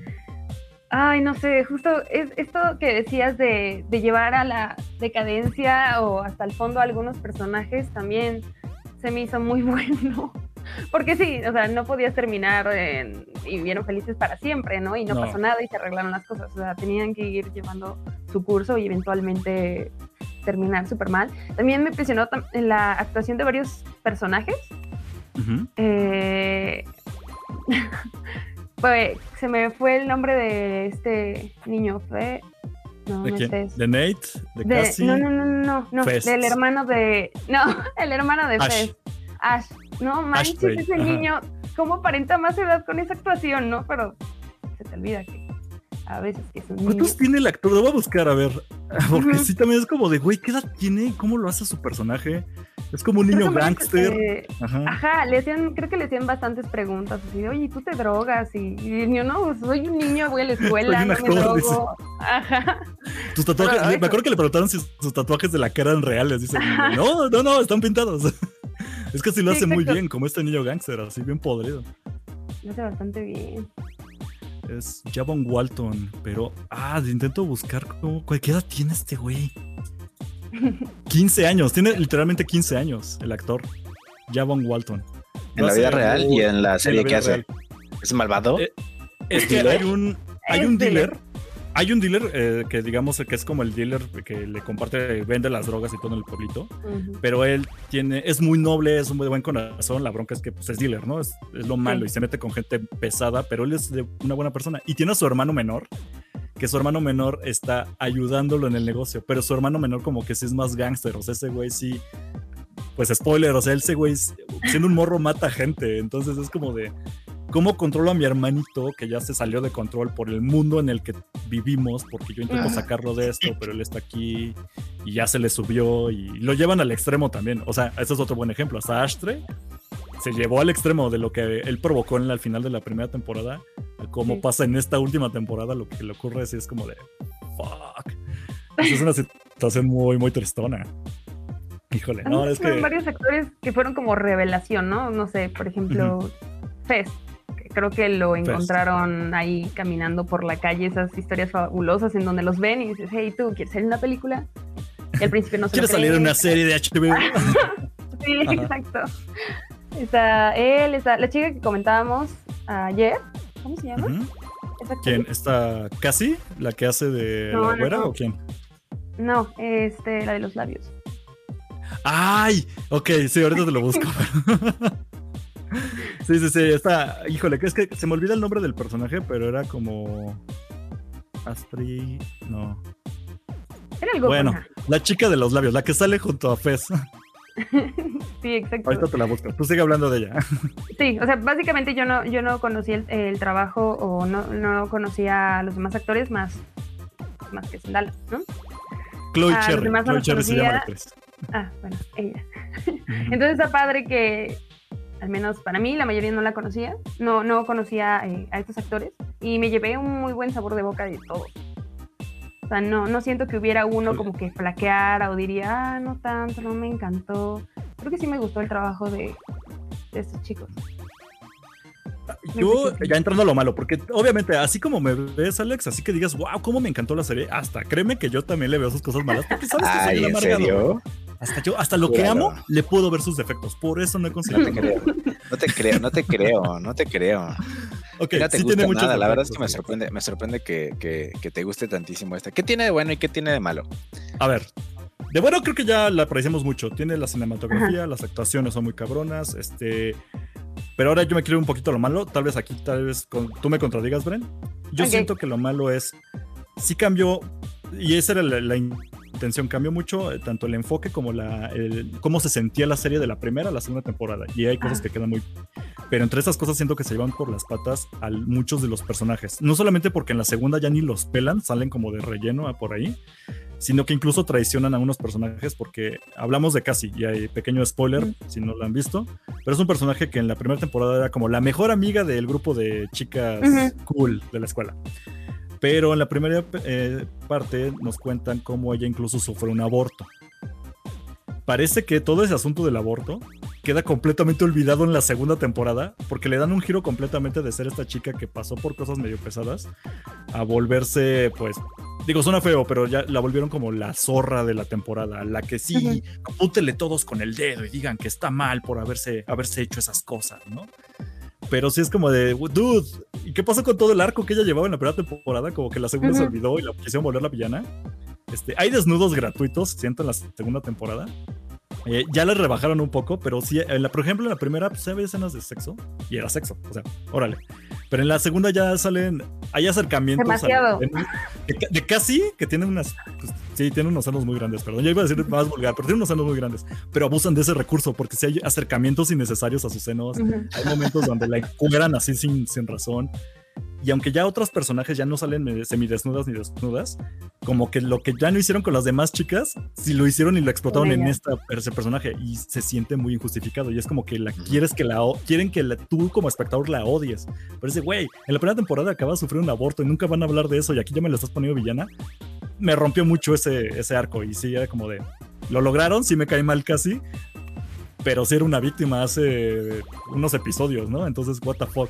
Ay, no sé, justo es esto que decías de, de llevar a la decadencia o hasta el fondo a algunos personajes también se me hizo muy bueno. Porque sí, o sea, no podías terminar en- y vivieron felices para siempre, ¿no? Y no, No. pasó nada y se arreglaron las cosas. O sea, tenían que ir llevando su curso y eventualmente terminar súper mal. También me impresionó en la actuación de varios personajes. Eh, pues, se me fue el nombre de este niño. Fue. No, ¿De no quién? ¿De Nate? ¿De, De- Cassie? no, no, no, no, no, del hermano de. No, el hermano de Ash. Fez. Ash. No manches, ese ajá. niño, ¿cómo aparenta más edad con esa actuación, no? Pero se te olvida que a veces que es un niño. ¿Cuántos tiene el actor? Lo voy a buscar a ver. Porque sí, también es como de, güey, ¿qué edad tiene? ¿Cómo lo hace su personaje? Es como un Creo niño que eh, Ajá. Ajá, le hacían, creo que le hacían bastantes preguntas, así de, oye, ¿tú te drogas? Y, y niño, no, soy un niño, voy a la escuela, un no actor, me dice. drogo. Ajá. Tus tatuajes, Pero, me acuerdo que le preguntaron si sus tatuajes de la cara eran reales. Dice, no, no, no, están pintados. Es que sí lo Sí, hace muy bien, como este niño gángster, así bien podrido. Lo hace bastante bien. Es Javon Walton, pero. Ah, intento buscar cómo. ¿Qué edad tiene este güey? 15 años, tiene literalmente 15 años el actor. Javon Walton. En la vida real y en la serie que hace. ¿Es malvado? Eh, es que hay un, hay un dealer hay un dealer eh, que digamos que es como el dealer que le comparte, vende las drogas y todo en el pueblito, pero él tiene, es muy noble, es un muy buen corazón, la bronca es que pues, es dealer, ¿no? Es, lo malo y se mete con gente pesada, pero él es de una buena persona y tiene a su hermano menor, que su hermano menor está ayudándolo en el negocio, pero su hermano menor como que sí es más gángster, o sea, ese güey sí, pues spoiler, o sea, ese güey siendo un morro mata gente, entonces es como de cómo controlo a mi hermanito que ya se salió de control por el mundo en el que vivimos, porque yo intento sacarlo de esto, pero él está aquí y ya se le subió y lo llevan al extremo también. O sea, ese es otro buen ejemplo. Hasta Ashtre se llevó al extremo de lo que él provocó en el final de la primera temporada, a cómo pasa en esta última temporada, lo que le ocurre es, es como de fuck. es una situación muy, muy tristona. Híjole, no, es que. varios actores que fueron como revelación, ¿no? No sé, por ejemplo, Fest creo que lo encontraron ahí caminando por la calle, esas historias fabulosas en donde los ven y dices, hey, ¿tú quieres salir en una película? Y al principio no se ¿Quieres salir en una serie de HBO? sí, exacto. Está él, está la chica que comentábamos ayer, ¿cómo se llama? ¿Quién? ¿Está casi? ¿La que hace de la güera o quién? No, este, la de los labios. ¡Ay! Ok, sí, ahorita te lo busco. Sí, sí, sí, está. Híjole, que es que se me olvida el nombre del personaje, pero era como. Astri. No. Era algo Bueno, la chica de los labios, la que sale junto a Fez. sí, exacto. Ahorita te la busco. Tú sigue hablando de ella. sí, o sea, básicamente yo no, yo no conocí el, trabajo o no, no conocía a los demás actores más, más que Zendala, ¿no? Chloe Cherry. Chloe Cherry se llama la actriz. Ah, bueno, ella. Entonces está padre que al menos para mí, la mayoría no la conocía, no, no conocía eh, a estos actores y me llevé un muy buen sabor de boca de todos. O sea, no, no siento que hubiera uno como que flaqueara o diría, ah, no tanto, no me encantó. Creo que sí me gustó el trabajo de, estos chicos. Yo, ya entrando a lo malo, porque obviamente, así como me ves, Alex, así que digas, wow, cómo me encantó la serie, hasta créeme que yo también le veo sus cosas malas, porque sabes que soy ¿en serio? Hasta yo, hasta lo que amo, le puedo ver sus defectos. Por eso no he conseguido. No te creo, no te creo, no te creo, no te creo. Ok, no te gusta nada. La verdad es que me sorprende, me sorprende que, que, te guste tantísimo esta. ¿Qué tiene de bueno y qué tiene de malo? A ver, de bueno creo que ya la apreciamos mucho. Tiene la cinematografía, las actuaciones son muy cabronas, este... Pero ahora yo me quiero un poquito lo malo. Tal vez aquí, tal vez tú me contradigas, Bren. Yo siento que lo malo es... Sí cambió, y esa era la, la, intención. Cambió mucho eh, tanto el enfoque como la, cómo se sentía la serie de la primera a la segunda temporada. Y hay cosas que quedan muy... Pero entre esas cosas siento que se llevan por las patas a muchos de los personajes. No solamente porque en la segunda ya ni los pelan, salen como de relleno por ahí, sino que incluso traicionan a unos personajes porque hablamos de Cassie y hay pequeño spoiler si no lo han visto, pero es un personaje que en la primera temporada era como la mejor amiga del grupo de chicas cool de la escuela. Pero en la primera eh, parte nos cuentan cómo ella incluso sufre un aborto. Parece que todo ese asunto del aborto queda completamente olvidado en la segunda temporada porque le dan un giro completamente de ser esta chica que pasó por cosas medio pesadas a volverse, pues, digo, suena feo, pero ya la volvieron como la zorra de la temporada, la que sí, apúntele todos con el dedo y digan que está mal por haberse, haberse hecho esas cosas, ¿no? Pero sí es como de, dude, ¿y qué pasó con todo el arco que ella llevaba en la primera temporada? Como que la segunda se olvidó y la quisieron volver la villana. Este, hay desnudos gratuitos, siento, en la segunda temporada. Eh, ya le rebajaron un poco, pero sí, en la, por ejemplo, en la primera pues, había escenas de sexo y era sexo, o sea, órale. Pero en la segunda ya salen, hay acercamientos Demasiado. de, casi que tienen unas, pues, sí, tienen unos senos muy grandes, perdón, ya iba a decir más vulgar, pero tienen unos senos muy grandes, pero abusan de ese recurso porque si hay acercamientos innecesarios a sus senos, hay momentos donde la encueran así sin, sin razón. Y aunque ya otros personajes ya no salen semidesnudas ni desnudas, como que lo que ya no hicieron con las demás chicas, si lo hicieron y lo explotaron en esta, ese personaje y se siente muy injustificado. Y es como que la quieres que la quieren que tú como espectador la odies. Pero ese güey, en la primera temporada acaba de sufrir un aborto y nunca van a hablar de eso y aquí ya me lo estás poniendo villana. Me rompió mucho ese, ese arco y sí, era como de. Lo lograron, sí me cae mal casi, pero sí era una víctima hace unos episodios, ¿no? Entonces, what the fuck.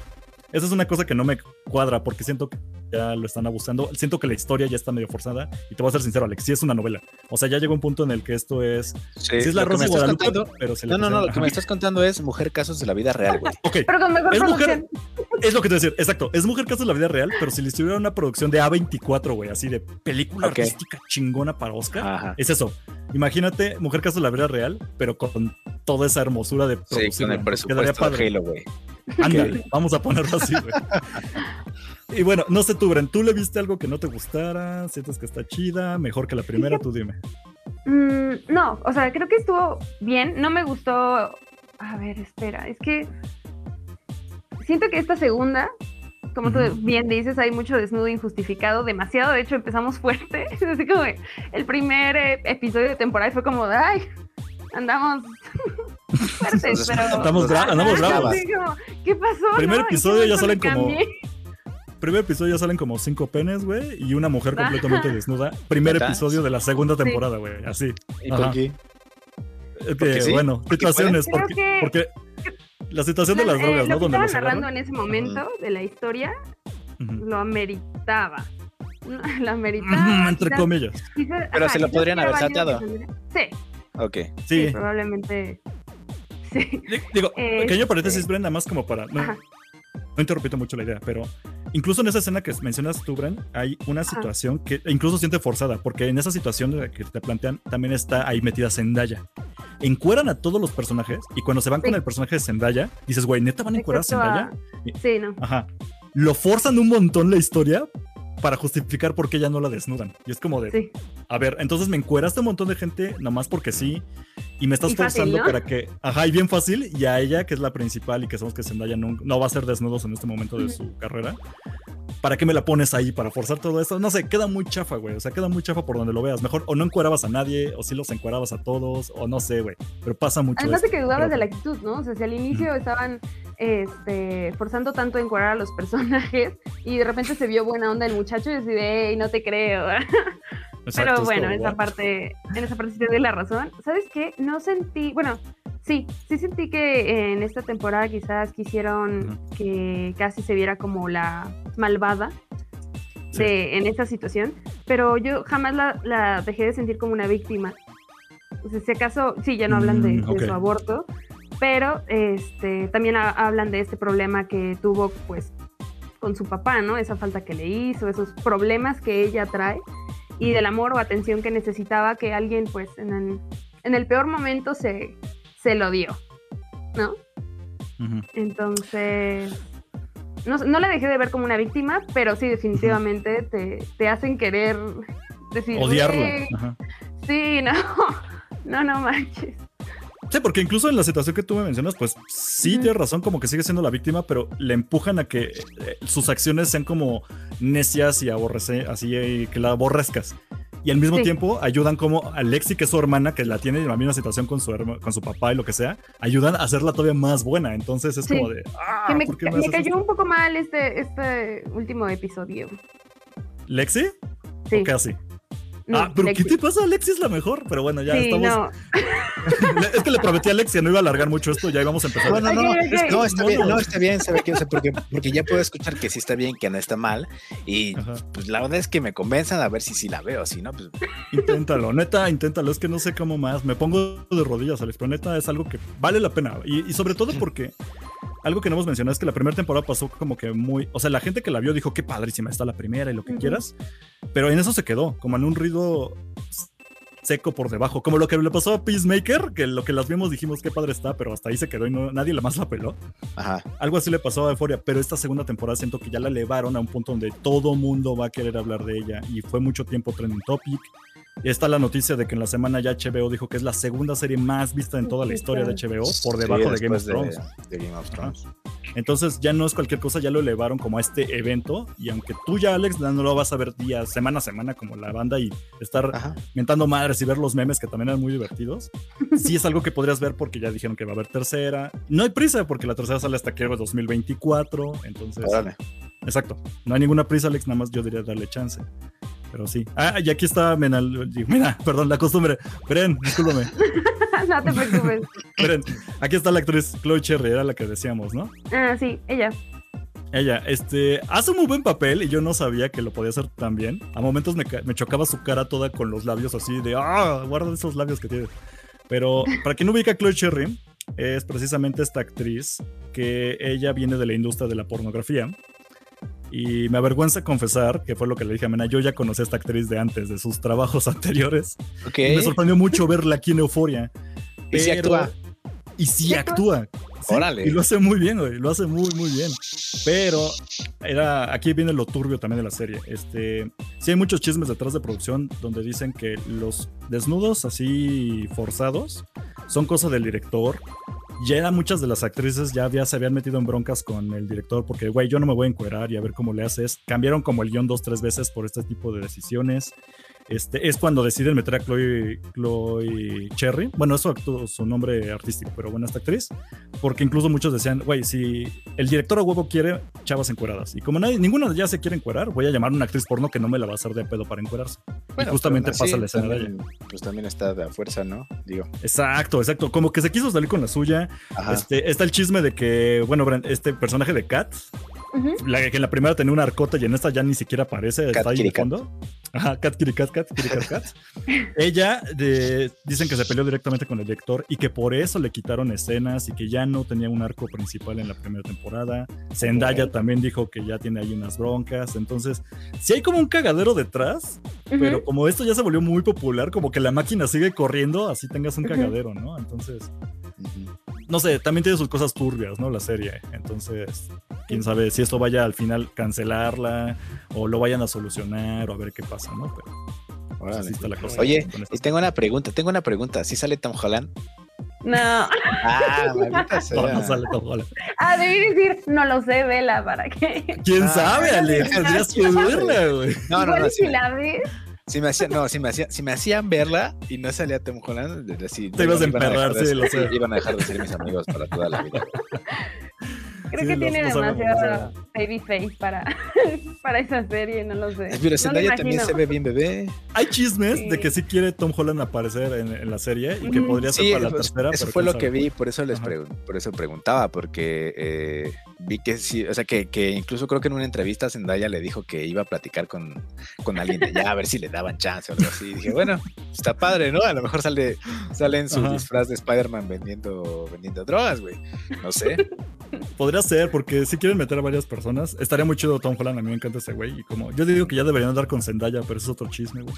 Esa es una cosa que no me cuadra porque siento que ya lo están abusando. Siento que la historia ya está medio forzada. Y te voy a ser sincero, Alex, sí es una novela. O sea, ya llegó un punto en el que esto es. Sí, es la Rosa de Guadalupe, pero se No, no, no, lo que me estás contando es Mujer Casos de la Vida Real, güey. Ok. Pero con mejor es, mujer, es lo que te voy a decir, exacto. Es Mujer Casos de la Vida Real, pero si le estuviera una producción de A24, güey, así de película artística chingona para Oscar, es eso. Imagínate Mujer Casos de la Vida Real, pero con toda esa hermosura de producción. Sí, con el presupuesto de Halo, güey. Ándale, vamos a ponerlo así, güey. Y bueno, no sé tú, Bren, ¿tú le viste algo que no te gustara? ¿Sientes que está chida? ¿Mejor que la primera? Tú dime. Mm, no, o sea, creo que estuvo bien. No me gustó. A ver, espera, es que siento que esta segunda, como tú bien dices, hay mucho desnudo injustificado, demasiado. De hecho, empezamos fuerte. Así como el primer eh, episodio de temporada fue como, ay, andamos fuertes, pero. Andamos, andamos bravos. ¿Qué pasó? Primer episodio ya salen como primer episodio ya salen como cinco penes, güey, y una mujer completamente desnuda. Primer episodio de la segunda temporada, güey, así. ¿Y por qué? Bueno, situaciones, porque, porque, la situación de las drogas, eh, ¿no? Lo que estaba narrando en ese momento de la historia lo ameritaba. Lo ameritaba. entre comillas. Pero se lo podrían haber salteado. Sí. Ok. Sí. probablemente. Sí. Digo, pequeño paréntesis, este, Brenda, más como para. No, no interrumpo mucho la idea, pero incluso en esa escena que mencionas tú, Bren, hay una situación que incluso siente forzada, porque en esa situación que te plantean también está ahí metida Zendaya. Encueran a todos los personajes y cuando se van con el personaje de Zendaya, dices, güey, ¿neta van a encuerar a Zendaya? Sí, ¿no? Ajá. Lo forzan un montón la historia para justificar por qué ya no la desnudan. Y es como de, a ver, entonces me encueraste un montón de gente nomás porque sí, y me estás forzando para que, ajá, y bien fácil, y a ella, que es la principal y que sabemos que Zendaya no, no va a ser desnudos en este momento de su carrera, ¿para qué me la pones ahí para forzar todo esto? No sé, queda muy chafa, güey. O sea, queda muy chafa por donde lo veas. Mejor o no encuerabas a nadie, o sí los encuerabas a todos, o no sé, güey. Pero pasa mucho. Además de que dudabas de la actitud, ¿no? O sea, si al inicio estaban este, forzando tanto a encuadrar a los personajes y de repente se vio buena onda el muchacho y decide, hey, no te creo. Pero bueno, en esa parte, en esa parte sí te doy la razón. ¿Sabes qué? No sentí, bueno, sí, sí sentí que en esta temporada quizás quisieron que casi se viera como la malvada de, en esta situación, pero yo jamás la, dejé de sentir como una víctima. O sea, si acaso, sí, ya no hablan de, mm, su aborto, pero este, también hablan de este problema que tuvo pues con su papá, ¿no? Esa falta que le hizo, esos problemas que ella trae y del amor o atención que necesitaba que alguien pues en el, en el peor momento se, se lo dio, ¿no? Entonces, no, no la dejé de ver como una víctima, pero sí, definitivamente te, te, hacen querer decir... Odiarla. Sí, no, no, no manches. Sí, porque incluso en la situación que tú me mencionas, pues sí tienes razón, como que sigue siendo la víctima, pero le empujan a que eh, sus acciones sean como necias y aborrece, así eh, que la aborrezcas. Y al mismo tiempo ayudan como a Lexi, que es su hermana, que la tiene en la misma situación con su, con su papá y lo que sea, ayudan a hacerla todavía más buena. Entonces es como de... Ah, me, cayó un poco mal este, este último episodio. ¿Lexi? Sí. ¿O casi? Ah, pero ¿qué te pasa? Alexi es la mejor. Pero bueno, ya estamos. es que le prometí a Alex que no iba a alargar mucho esto. Ya íbamos a empezar. No, no, no. no, está bien, no, está bien. ¿Sabe qué? porque, porque ya puedo escuchar que sí está bien, que no está mal. Y pues la verdad es que me convenzan a ver si sí la veo. Si no, pues. Inténtalo, neta, inténtalo. Es que no sé cómo más. Me pongo de rodillas, Alex. Pero neta es algo que vale la pena. Y, y sobre todo porque algo que no hemos mencionado es que la primera temporada pasó como que muy. O sea, la gente que la vio dijo qué padrísima está la primera y lo que quieras. Pero en eso se quedó, como en un ruido seco por debajo. Como lo que le pasó a Peacemaker, que lo que las vimos dijimos qué padre está, pero hasta ahí se quedó y no, nadie la más la peló. Ajá. Algo así le pasó a Euphoria, pero esta segunda temporada siento que ya la elevaron a un punto donde todo mundo va a querer hablar de ella y fue mucho tiempo trending topic. Y está la noticia de que en la semana ya HBO dijo que es la segunda serie más vista en toda la historia de HBO, por debajo de, Game of, Thrones. Entonces ya no es cualquier cosa, ya lo elevaron como a este evento. Y aunque tú ya, Alex, no lo vas a ver día, semana a semana como la banda y estar mentando madres y ver los memes que también eran muy divertidos, sí es algo que podrías ver porque ya dijeron que va a haber tercera. No hay prisa porque la tercera sale hasta que 2024. Entonces, exacto. No hay ninguna prisa, Alex, nada más yo diría darle chance. Pero sí. Ah, y aquí está Menal. Mira, perdón, la costumbre. Bren, discúlpame. no te preocupes. Bren, aquí está la actriz Chloe Cherry, era la que decíamos, ¿no? Ah, sí, ella. Ella, este, hace un muy buen papel y yo no sabía que lo podía hacer tan bien. A momentos me, me chocaba su cara toda con los labios así de, ah, guarda esos labios que tiene. Pero para quien no ubica a Chloe Cherry, es precisamente esta actriz que ella viene de la industria de la pornografía. Y me avergüenza confesar, que fue lo que le dije a Mena, yo ya conocí a esta actriz de antes, de sus trabajos anteriores. Ok. Y me sorprendió mucho verla aquí en Euforia. Y si Pero- actúa. Y sí ¿Sí actúa. Sí, Órale. Y lo hace muy bien, güey. Lo hace muy, muy bien. Pero era, aquí viene lo turbio también de la serie. Este, sí hay muchos chismes detrás de producción donde dicen que los desnudos así forzados son cosa del director. Ya muchas de las actrices ya, había- se habían metido en broncas con el director porque, güey, yo no me voy a encuerar y a ver cómo le haces. Cambiaron como el guion dos, tres veces por este tipo de decisiones. Este, es cuando deciden meter a Chloe, Chloe Cherry. Bueno, eso actuó su nombre artístico, pero bueno, esta actriz. Porque incluso muchos decían, güey, si el director a huevo quiere chavas encueradas. Y como nadie, ninguna ellas se quiere encuerar, voy a llamar a una actriz porno que no me la va a hacer de pedo para encuerarse. Bueno, y justamente así, pasa la escena de ella. también, Pues también está de a fuerza, ¿no? Digo. Exacto, exacto. Como que se quiso salir con la suya. Ajá. Este, está el chisme de que, bueno, este personaje de Kat, la que en la primera tenía una arcota y en esta ya ni siquiera aparece, está ahí de fondo. Ajá, Kat Kitty Kat, Kat Kitty Kat, Kat. Ella de- dicen que se peleó directamente con el director y que por eso le quitaron escenas y que ya no tenía un arco principal en la primera temporada. Zendaya también dijo que ya tiene ahí unas broncas. Entonces, sí hay como un cagadero detrás, pero como esto ya se volvió muy popular, como que la máquina sigue corriendo, así tengas un cagadero, ¿no? Entonces, no sé, también tiene sus cosas turbias, ¿no? La serie. Entonces, quién sabe si esto vaya al final cancelarla o lo vayan a solucionar o a ver qué pasa, ¿no? Pero pues, así está la cosa. Oye, y tengo una pregunta, tengo una pregunta. ¿Sí sale Tom Holland? No. Ah, maldita sea. No, no sale todo, hola. Ah, debí decir, no lo sé, vela, ¿para qué? ¿Quién Ah, sabe, Alex? Tendrías que verla, güey. No, no, no. y Si, la ves, si me hacían, no, si me hacían, si me hacían verla y no salía Tom Holland, de- de- sí, Te ibas a emperrar, sí, lo sé. Iban a dejar de ser mis amigos para toda la vida. creo Sí, que tiene demasiado baby face para, para esa serie, no lo sé. Pero No Zendaya también imagino. se ve bien bebé. Hay chismes Sí. de que sí quiere Tom Holland aparecer en, en la serie y que podría ser Sí, para la tercera. eso fue lo que vi, por eso les pregun- por eso preguntaba, porque eh, vi que sí, o sea, que, que incluso creo que en una entrevista Zendaya le dijo que iba a platicar con, con alguien de allá a ver si le daban chance o algo así. Y dije, bueno, está padre, ¿no? A lo mejor sale, sale en su Ajá. disfraz de Spider-Man vendiendo, vendiendo drogas, güey. No sé. Podría ser, porque si quieren meter a varias personas, estaría muy chido Tom Holland. A mí me encanta ese güey. Y como yo digo que ya deberían andar con Zendaya, pero eso es otro chisme, güey.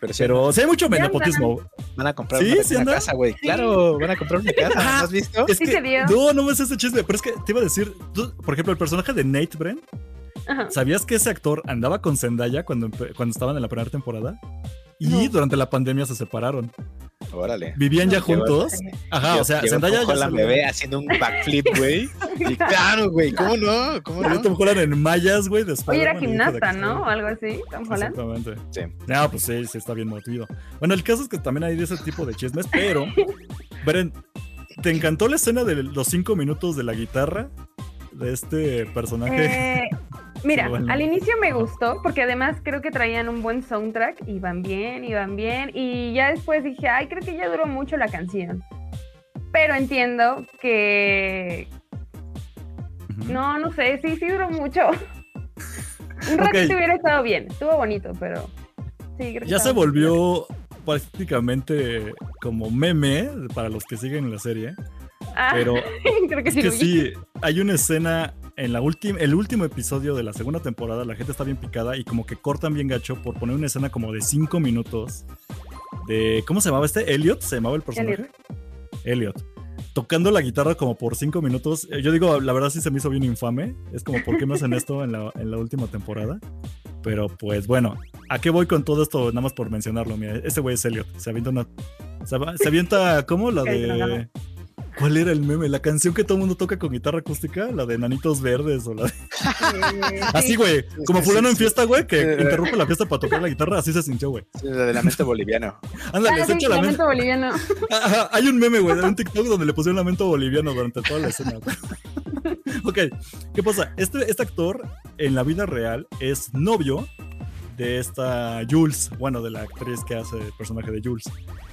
Pero, sí hay mucho Ya nepotismo. van a comprar ¿Sí? una, ¿Sí una anda? casa, güey. Claro, van a comprar una casa. Ajá. ¿No has visto? Es Sí que, se dio. no, no ves ese chisme, pero es que te iba a decir, tú, por ejemplo, el personaje de Nate Brent, Ajá. ¿sabías que ese actor andaba con Zendaya cuando, cuando estaban en la primera temporada? Y No. durante la pandemia se separaron. Órale. Vivían ya juntos. Ajá, o sea, Zendaya ya se- bebé haciendo un backflip, güey. Y claro, güey. ¿Cómo no? ¿Cómo no? Tom Holland en mallas, güey. de Oye, era gimnasta, ¿no? O algo así, Tom Holland. Exactamente. Sí. No, pues sí, sí está bien motivo. Bueno, el caso es que también hay de ese tipo de chismes, pero, Beren, ¿te encantó la escena de los cinco minutos de la guitarra de este personaje? Eh, mira, bueno. al inicio me gustó porque además creo que traían un buen soundtrack, iban bien, iban bien y ya después dije, ay, creo que ya duró mucho la canción. Pero entiendo que no, no sé, sí, sí duró mucho. Un ratito Ok. hubiera estado bien, estuvo bonito, pero sí, creo que Ya se volvió prácticamente como meme para los que siguen la serie, Ah, pero creo que es sí que sí, hay una escena en la última, el último episodio de la segunda temporada, la gente está bien picada y como que cortan bien gacho por poner una escena como de cinco minutos de, ¿cómo se llamaba este? Elliot, se llamaba el personaje. Elliot. Tocando la guitarra como por cinco minutos. Eh, Yo digo, la verdad sí se me hizo bien infame. Es como, ¿por qué me hacen esto en la, en la última temporada? Pero pues bueno, ¿a qué voy con todo esto? Nada más por mencionarlo. Mira, ese güey es Elliot. Se avienta una. Se, se avienta, ¿cómo? La de. ¿Cuál era el meme? La canción que todo el mundo toca con guitarra acústica, la de Nanitos Verdes o la de... Así, sí. güey, como fulano en fiesta, güey, que interrumpe la fiesta para tocar la guitarra, así se sintió, güey. Sí, la de lamento boliviano. Ándale, Ah, se echa la mente. lamento boliviano. Ajá, hay un meme, güey, de un TikTok donde le pusieron lamento boliviano durante toda la escena. güey. ok, ¿qué pasa? Este, este actor en la vida real es novio de esta Jules, bueno, de la actriz que hace el personaje de Jules.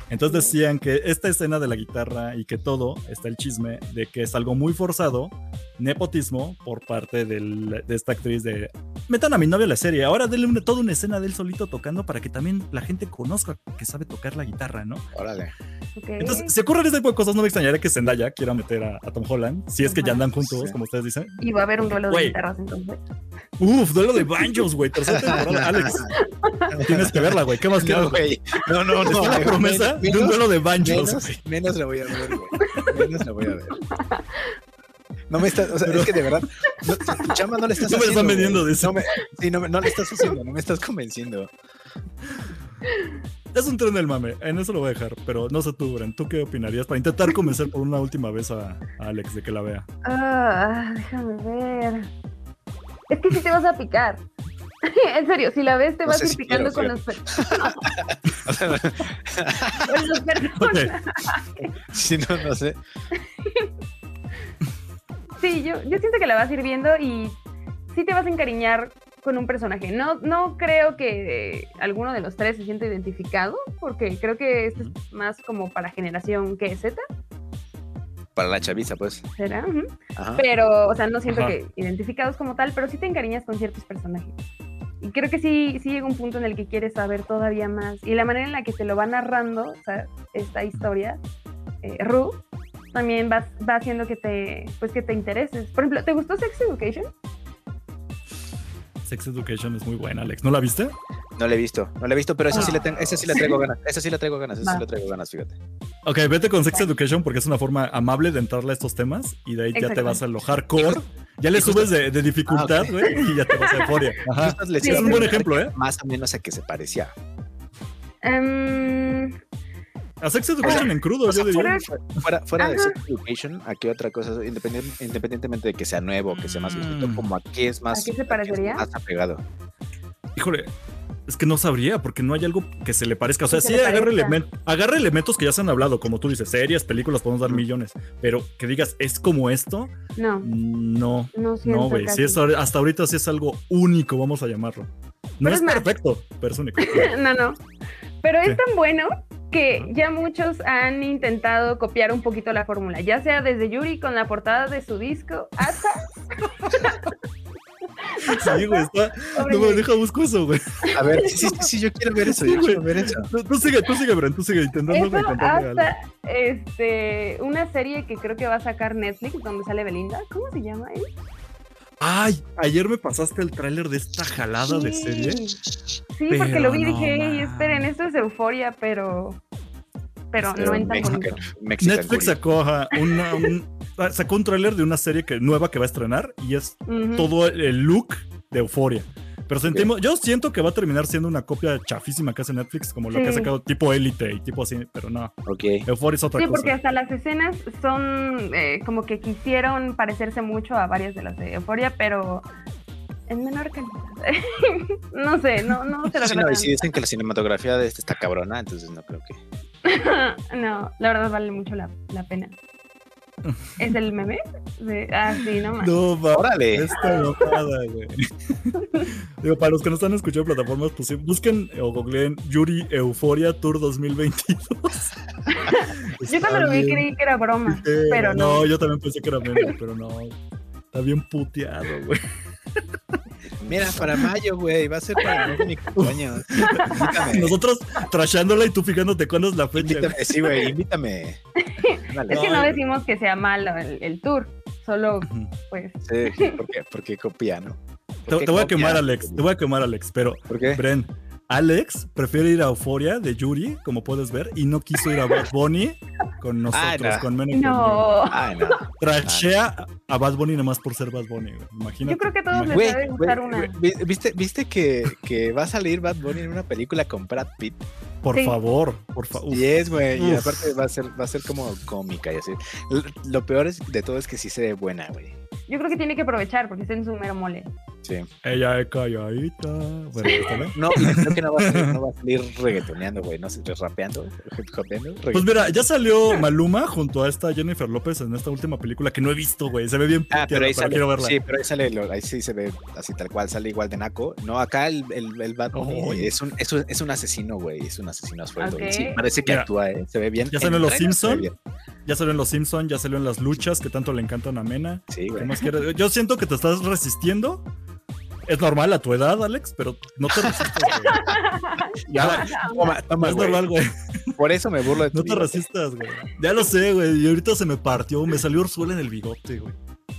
Entonces decían que esta escena de la guitarra y que todo, está el chisme de que es algo muy forzado, nepotismo por parte del- de esta actriz de... Metan a mi novio a la serie, ahora denle una, toda una escena de él solito tocando para que también la gente conozca que sabe tocar la guitarra, ¿no? Órale. Entonces, si ocurren este tipo de cosas, no me extrañaría que Zendaya quiera meter a, a Tom Holland, si es que ya andan juntos, Sí. como ustedes dicen. Y va a haber un duelo de guitarras entonces. Uf, duelo de banjos, güey, tercera temporada, Alex. Tienes que verla, güey, ¿qué más No, quieres? güey. No, no, no. Está la promesa de un duelo de banjos, Menos, menos la voy a ver, güey. Menos la voy a ver. No me estás, o sea, Pero- es que de verdad, no, chamba no le estás No me están de eso. No me, sí, no, no le estás haciendo, no me estás convenciendo. Es un tren del mame, en eso lo voy a dejar, pero no sé tú, Bren, ¿tú qué opinarías para intentar convencer por una última vez a, a Alex de que la vea? Ah, déjame ver. Es que si te vas a picar. en serio, si la ves te No vas a ir si picando quiero, con, fíjate. los per- O sea, con los personajes. si no, no sé. Sí, yo, yo siento que la vas a ir viendo y sí te vas a encariñar con un personaje. No, no creo que eh, alguno de los tres se sienta identificado, porque creo que este es más como para generación que Z, Para la chaviza, pues. ¿será? Ajá. Pero, o sea, no siento Ajá. que identificados como tal, pero sí te encariñas con ciertos personajes. Y creo que sí, sí llega un punto en el que quieres saber todavía más. Y la manera en la que te lo va narrando, o sea, esta historia, eh, Ru, también va, va haciendo que te, pues, que te intereses. Por ejemplo, ¿te gustó Sex Education? Sex Education es muy buena, Alex. ¿No la viste? No la he visto, no la he visto, pero esa sí la tengo, esa sí la traigo ganas, esa sí la traigo ganas, esa sí la traigo ganas, fíjate. Ok, vete con Sex Education porque es una forma amable de entrarle a estos temas y de ahí ya te vas a lo hardcore. Ya le subes de, de dificultad, Ah, güey, y ya te vas a euforia. Ajá. Sí, Es un buen ejemplo, ¿eh? Más o menos a que se parecía. Em, A Sex Education en crudo, O sea, yo diría. fuera, fuera- de. Sex Education, ¿a qué otra cosa? Independien- independientemente de que sea nuevo, que sea más viejito, Mm. como a qué es más, ¿A qué se parecería? más apegado. Híjole, es que no sabría porque no hay algo que se le parezca. O sea, sí se agarra, parezca. elemen- agarra elementos que ya se han hablado, como tú dices, series, películas, podemos dar millones. Pero que digas, ¿es como esto? no, No. no No, güey. es, ahor- hasta ahorita sí es algo único, vamos a llamarlo. No Pero es perfecto, pero es único. no, no. Pero ¿Qué? es tan bueno que ya muchos han intentado copiar un poquito la fórmula, ya sea desde Yuri con la portada de su disco hasta Sí, güey, está. No me deja busco eso, güey. A ver, sí, sí, sí, sí, yo quiero ver eso, Sí, yo quiero ver eso. Tú, tú sigue, tú sigue, Bren, tú sigue intentando hasta este, una serie que creo que va a sacar Netflix donde sale Belinda. ¿Cómo se llama? eh? Ay, ayer me pasaste el tráiler de esta jalada de serie. Sí, porque lo vi y no dije, "Ey, esperen, esto es euforia, pero. Pero no en tan Mexican, bonito. Mexican Netflix sacó, ajá, una- un, ah, sacó un tráiler de una serie que, nueva que va a estrenar y es todo el look de euforia. Pero sentimos, yo siento que va a terminar siendo una copia chafísima que hace Netflix, como lo que ha Sí. sacado tipo Elite y tipo así, pero no. Ok. Euforia es otra Sí, cosa. porque hasta las escenas son eh, como que quisieron parecerse mucho a varias de las de Euforia, pero en menor calidad. no sé, no, no se lo Sí, no, y si dicen que la cinematografía de este está cabrona, entonces no creo que. no, la verdad vale mucho la, la pena. ¿Es el meme? De- ah, sí, no más. No, va. Órale. Esta enojada, güey. Digo, para los que no están escuchando plataformas, pues sí, busquen o googleen Yuri Euforia Tour 2022. Yo cuando lo vi creí que era broma, pero no. yo también pensé que era meme, pero no. Está bien puteado, güey. Mira, para mayo, güey, va a ser para de mi cumpleaños. Nosotros trashándola y tú fijándote cuándo es la fecha. güey. Sí, güey, invítame. Es que no decimos que sea malo el, el tour, solo pues Sí, porque, porque copia, ¿no? Te, ¿Por qué te voy a quemar, Alex. Te voy a quemar, Alex. Pero, ¿Por qué? Bren, Alex prefiere ir a Euforia de Yuri, como puedes ver, y no quiso ir a Bad Bunny con nosotros, no. con Mene. y conmigo. no. Ay, no. Trashea a Bad Bunny nomás por ser Bad Bunny, güey. Imagínate. Yo creo que a todos les debe gustar una. ¿viste, viste que, que va a salir Bad Bunny en una película con Brad Pitt? Por Sí. favor, por favor. Y es, güey, y aparte va a ser, va a ser como cómica y así. Lo peor es, de todo es que sí se ve buena, güey. Yo creo que tiene que aprovechar porque está en su mero mole. Sí. Ella es calladita. Bueno, ¿está bien? No, creo que no va a salir, no va a salir reggaetoneando, güey. No sé, rapeando, rapeando. Pues mira, ya salió Maluma junto a esta Jennifer López en esta última película que no he visto, güey. Se ve bien Ah, pero ahí sale, quiero verla. sí, pero ahí sale, ahí sí se ve así tal cual, sale igual de naco. No, acá el, el, el Bad Bunny Oh. es, un, es, un, es un asesino, güey, es un asesino a sueldo. Sí, parece que Mira, actúa, ¿eh? se ve bien. ya En salen los trailer Ya salió en Los Simpsons, ya salió en las luchas que tanto le encantan a Mena. Sí, ¿Qué güey. más quieres? Yo siento que te estás resistiendo. Es normal a tu edad, Alex, pero no te resistas, güey. Ya, toma, toma, es güey. normal, güey. Por eso me burlo de tu No te resistas, güey. Ya lo sé, güey. Y ahorita se me partió, me salió Orzuela en el bigote, güey.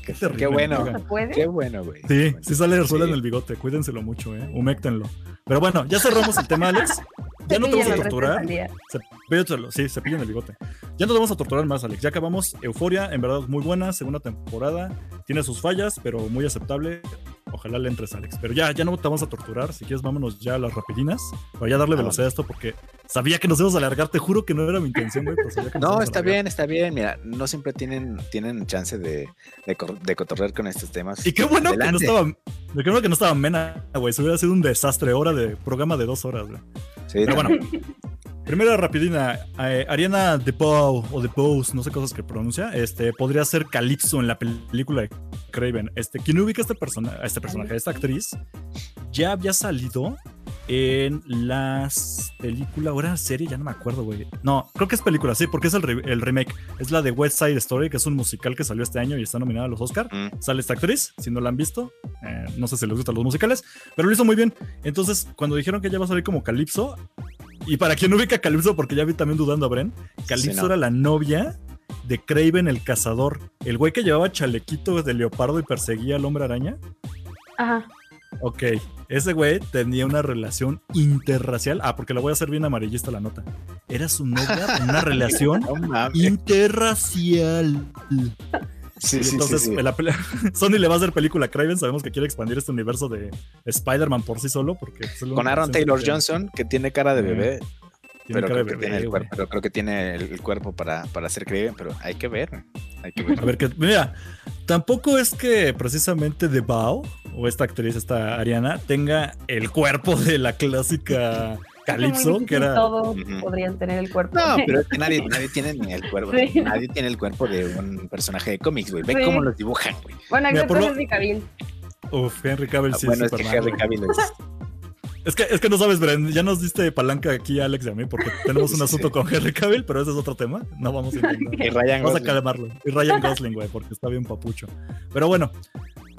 Qué terrible. Qué bueno. oigan. ¿Se puede? Qué bueno, güey. Sí, sí sale Orzuela Sí. en el bigote. Cuídenselo mucho, eh. Huméctenlo. Pero bueno, ya cerramos el tema, Alex. Ya no te vamos a torturar. Cepíllatelo, sí, cepillen el bigote. Ya no te vamos a torturar más, Alex. Ya acabamos. Euforia, en verdad, muy buena. Segunda temporada. Tiene sus fallas, pero muy aceptable. Ojalá le entres, Alex. Pero ya, ya no te vamos a torturar. Si quieres, vámonos ya a las rapidinas. Para ya darle Ah, velocidad a esto, porque sabía que nos íbamos a alargar. Te juro que no era mi intención, güey. No, está bien, está bien. Mira, no siempre tienen, tienen chance de, de, cotorrear con estos temas. Y qué bueno que no estaba. Bueno que no estaba Mena, güey. Se hubiera sido un desastre. Hora de programa de dos horas, güey. Sí, Pero bueno, primera rapidina. eh, Ariana DeBow o DeBose, no sé cosas que pronuncia, este, podría ser Calypso en la película de Craven. Este, quien ubica a este, persona, a este personaje, a esta actriz, ya había salido en las películas, o era serie, ya no me acuerdo, güey. No, creo que es película, sí, porque es el, re- el remake. Es la de West Side Story, que es un musical que salió este año y está nominada a los Oscar. Mm. Sale esta actriz, si no la han visto. eh, no sé si les gustan los musicales, pero lo hizo muy bien. Entonces, cuando dijeron que ya va a salir como Calypso, y para quien no ubica a Calypso, porque ya vi también dudando a Bren, Calypso Sí, no. era la novia de Craven el cazador. El güey que llevaba chalequito de leopardo y perseguía al hombre araña. Ajá. Ok, ese güey tenía una relación interracial. Ah, porque la voy a hacer bien amarillista la nota. Era su novia en una relación interracial. Sí, sí, entonces, sí, la Sony le va a hacer película a Craven. Sabemos que quiere expandir este universo de Spider-Man por sí solo. Porque Con Aaron Taylor Johnson, que tiene cara de bebé, tiene pero cara creo, de que tiene bebé, el güey. cuerpo, pero creo que tiene el, cuerpo para, para ser creíble, pero hay que ver. Hay que ver. A ver, que, mira, tampoco es que precisamente The Bao, o esta actriz, esta Ariana, tenga el cuerpo de la clásica Calypso, que era. Todos podrían tener el cuerpo. No, pero es que nadie, nadie tiene ni el cuerpo. Sí. Nadie tiene el cuerpo de un personaje de cómics, güey. Ve Sí. cómo los dibujan, güey. Bueno, Mira, excepto por lo- Henry Cavill. Uf, Henry Cavill sí bueno, es es que Superman, Henry. Cavill es. Es que, es que no sabes, Bren, ya nos diste palanca aquí a Alex y a mí porque tenemos un asunto sí. con Henry Cavill, pero ese es otro tema. No vamos a intentar. Y Ryan Vamos a calmarlo. Y Ryan Gosling, güey, porque está bien papucho. Pero bueno,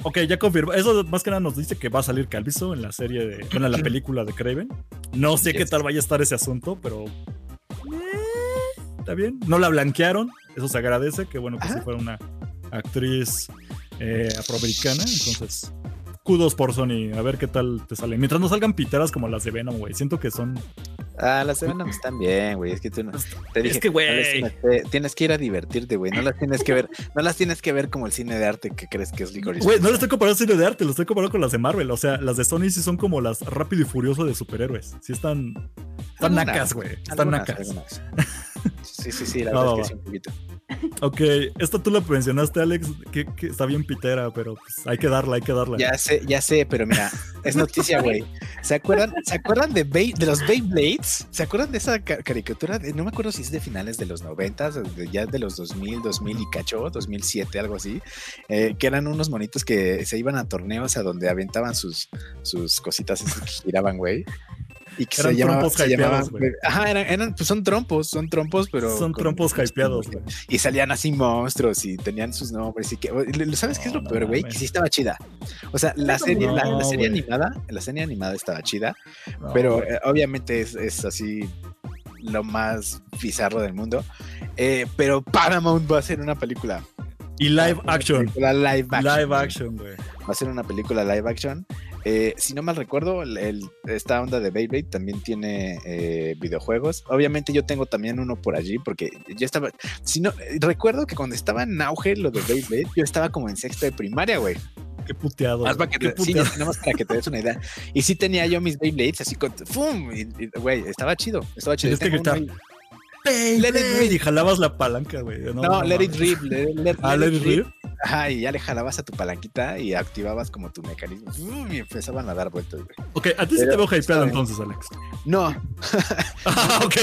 ok, ya confirmo. Eso más que nada nos dice que va a salir Calviso en la serie de. Bueno, en la película de Craven. No sé qué tal vaya a estar ese asunto, pero. eh, Está bien. No la blanquearon. Eso se agradece. Que bueno que si Ajá. fuera una actriz eh, afroamericana. Entonces. Kudos por Sony, a ver qué tal te sale. Mientras no salgan piteras como las de Venom, güey. Siento que son. Ah, las de Venom están bien, güey. Es que tú no. Te dije, que, güey. no tienes que- ir a divertirte, güey. No las tienes que ver. No las tienes que ver como el cine de arte que crees que es Licorice. Güey, no lo estoy comparando cine de arte, lo estoy comparando con las de Marvel. O sea, las de Sony sí son como las rápido y furioso de superhéroes. Sí están. Están Algunas, nacas, güey. Están Algunas, nacas. algunas. Sí, sí, sí, la verdad va, es que sí, un poquito. Ok, esta tú la mencionaste, Alex, que, que está bien pitera, pero pues, hay que darla, hay que darla. Ya sé, ya sé, pero mira, es noticia, güey. ¿Se acuerdan, ¿se acuerdan de, Bey- de los Beyblades? ¿Se acuerdan de esa ca- caricatura? De- no me acuerdo si es de finales de los 90, de, ya de los 2000, 2000 y cacho, 2007, algo así, eh, que eran unos monitos que se iban a torneos a donde aventaban sus, sus cositas esas que giraban, güey. Y que Eran se llamaban, trompos se llamaban- hypeados, güey. Ajá, eran, eran- pues son trompos, son trompos, pero. Son con- trompos hypeados, güey. y salían así monstruos y tenían sus nombres y que ¿sabes qué es No, lo no peor, güey? Que sí estaba chida. O sea, la Eso serie, la, la no, serie animada, la serie animada estaba chida, No, pero eh, obviamente es, es así lo más bizarro del mundo. Eh, pero Paramount va a hacer una película. y live action. película live action. Live action, güey. Va a ser una película live action. Eh, si no mal recuerdo, el- el- esta onda de Beyblade también tiene eh, videojuegos. Obviamente yo tengo también uno por allí porque yo estaba, si no, eh, recuerdo que cuando estaba en auge lo de Beyblade, yo estaba como en sexto de primaria, güey. Qué puteado. Más güey, para que te, sí, más para que te des una idea. Y sí tenía yo mis Beyblades así con, ¡fum! Güey, estaba chido, estaba chido. Tienes que Tengo uno Let it rip. Y jalabas la palanca, güey. No, No, no let it rip. Let, let- Ah, let let it rip. Ajá, y ya le jalabas a tu palanquita y activabas como tu mecanismo. Y empezaban a dar vueltas, güey. Ok, a ti sí te veo hypeado entonces, Alex. No, Ah, ok.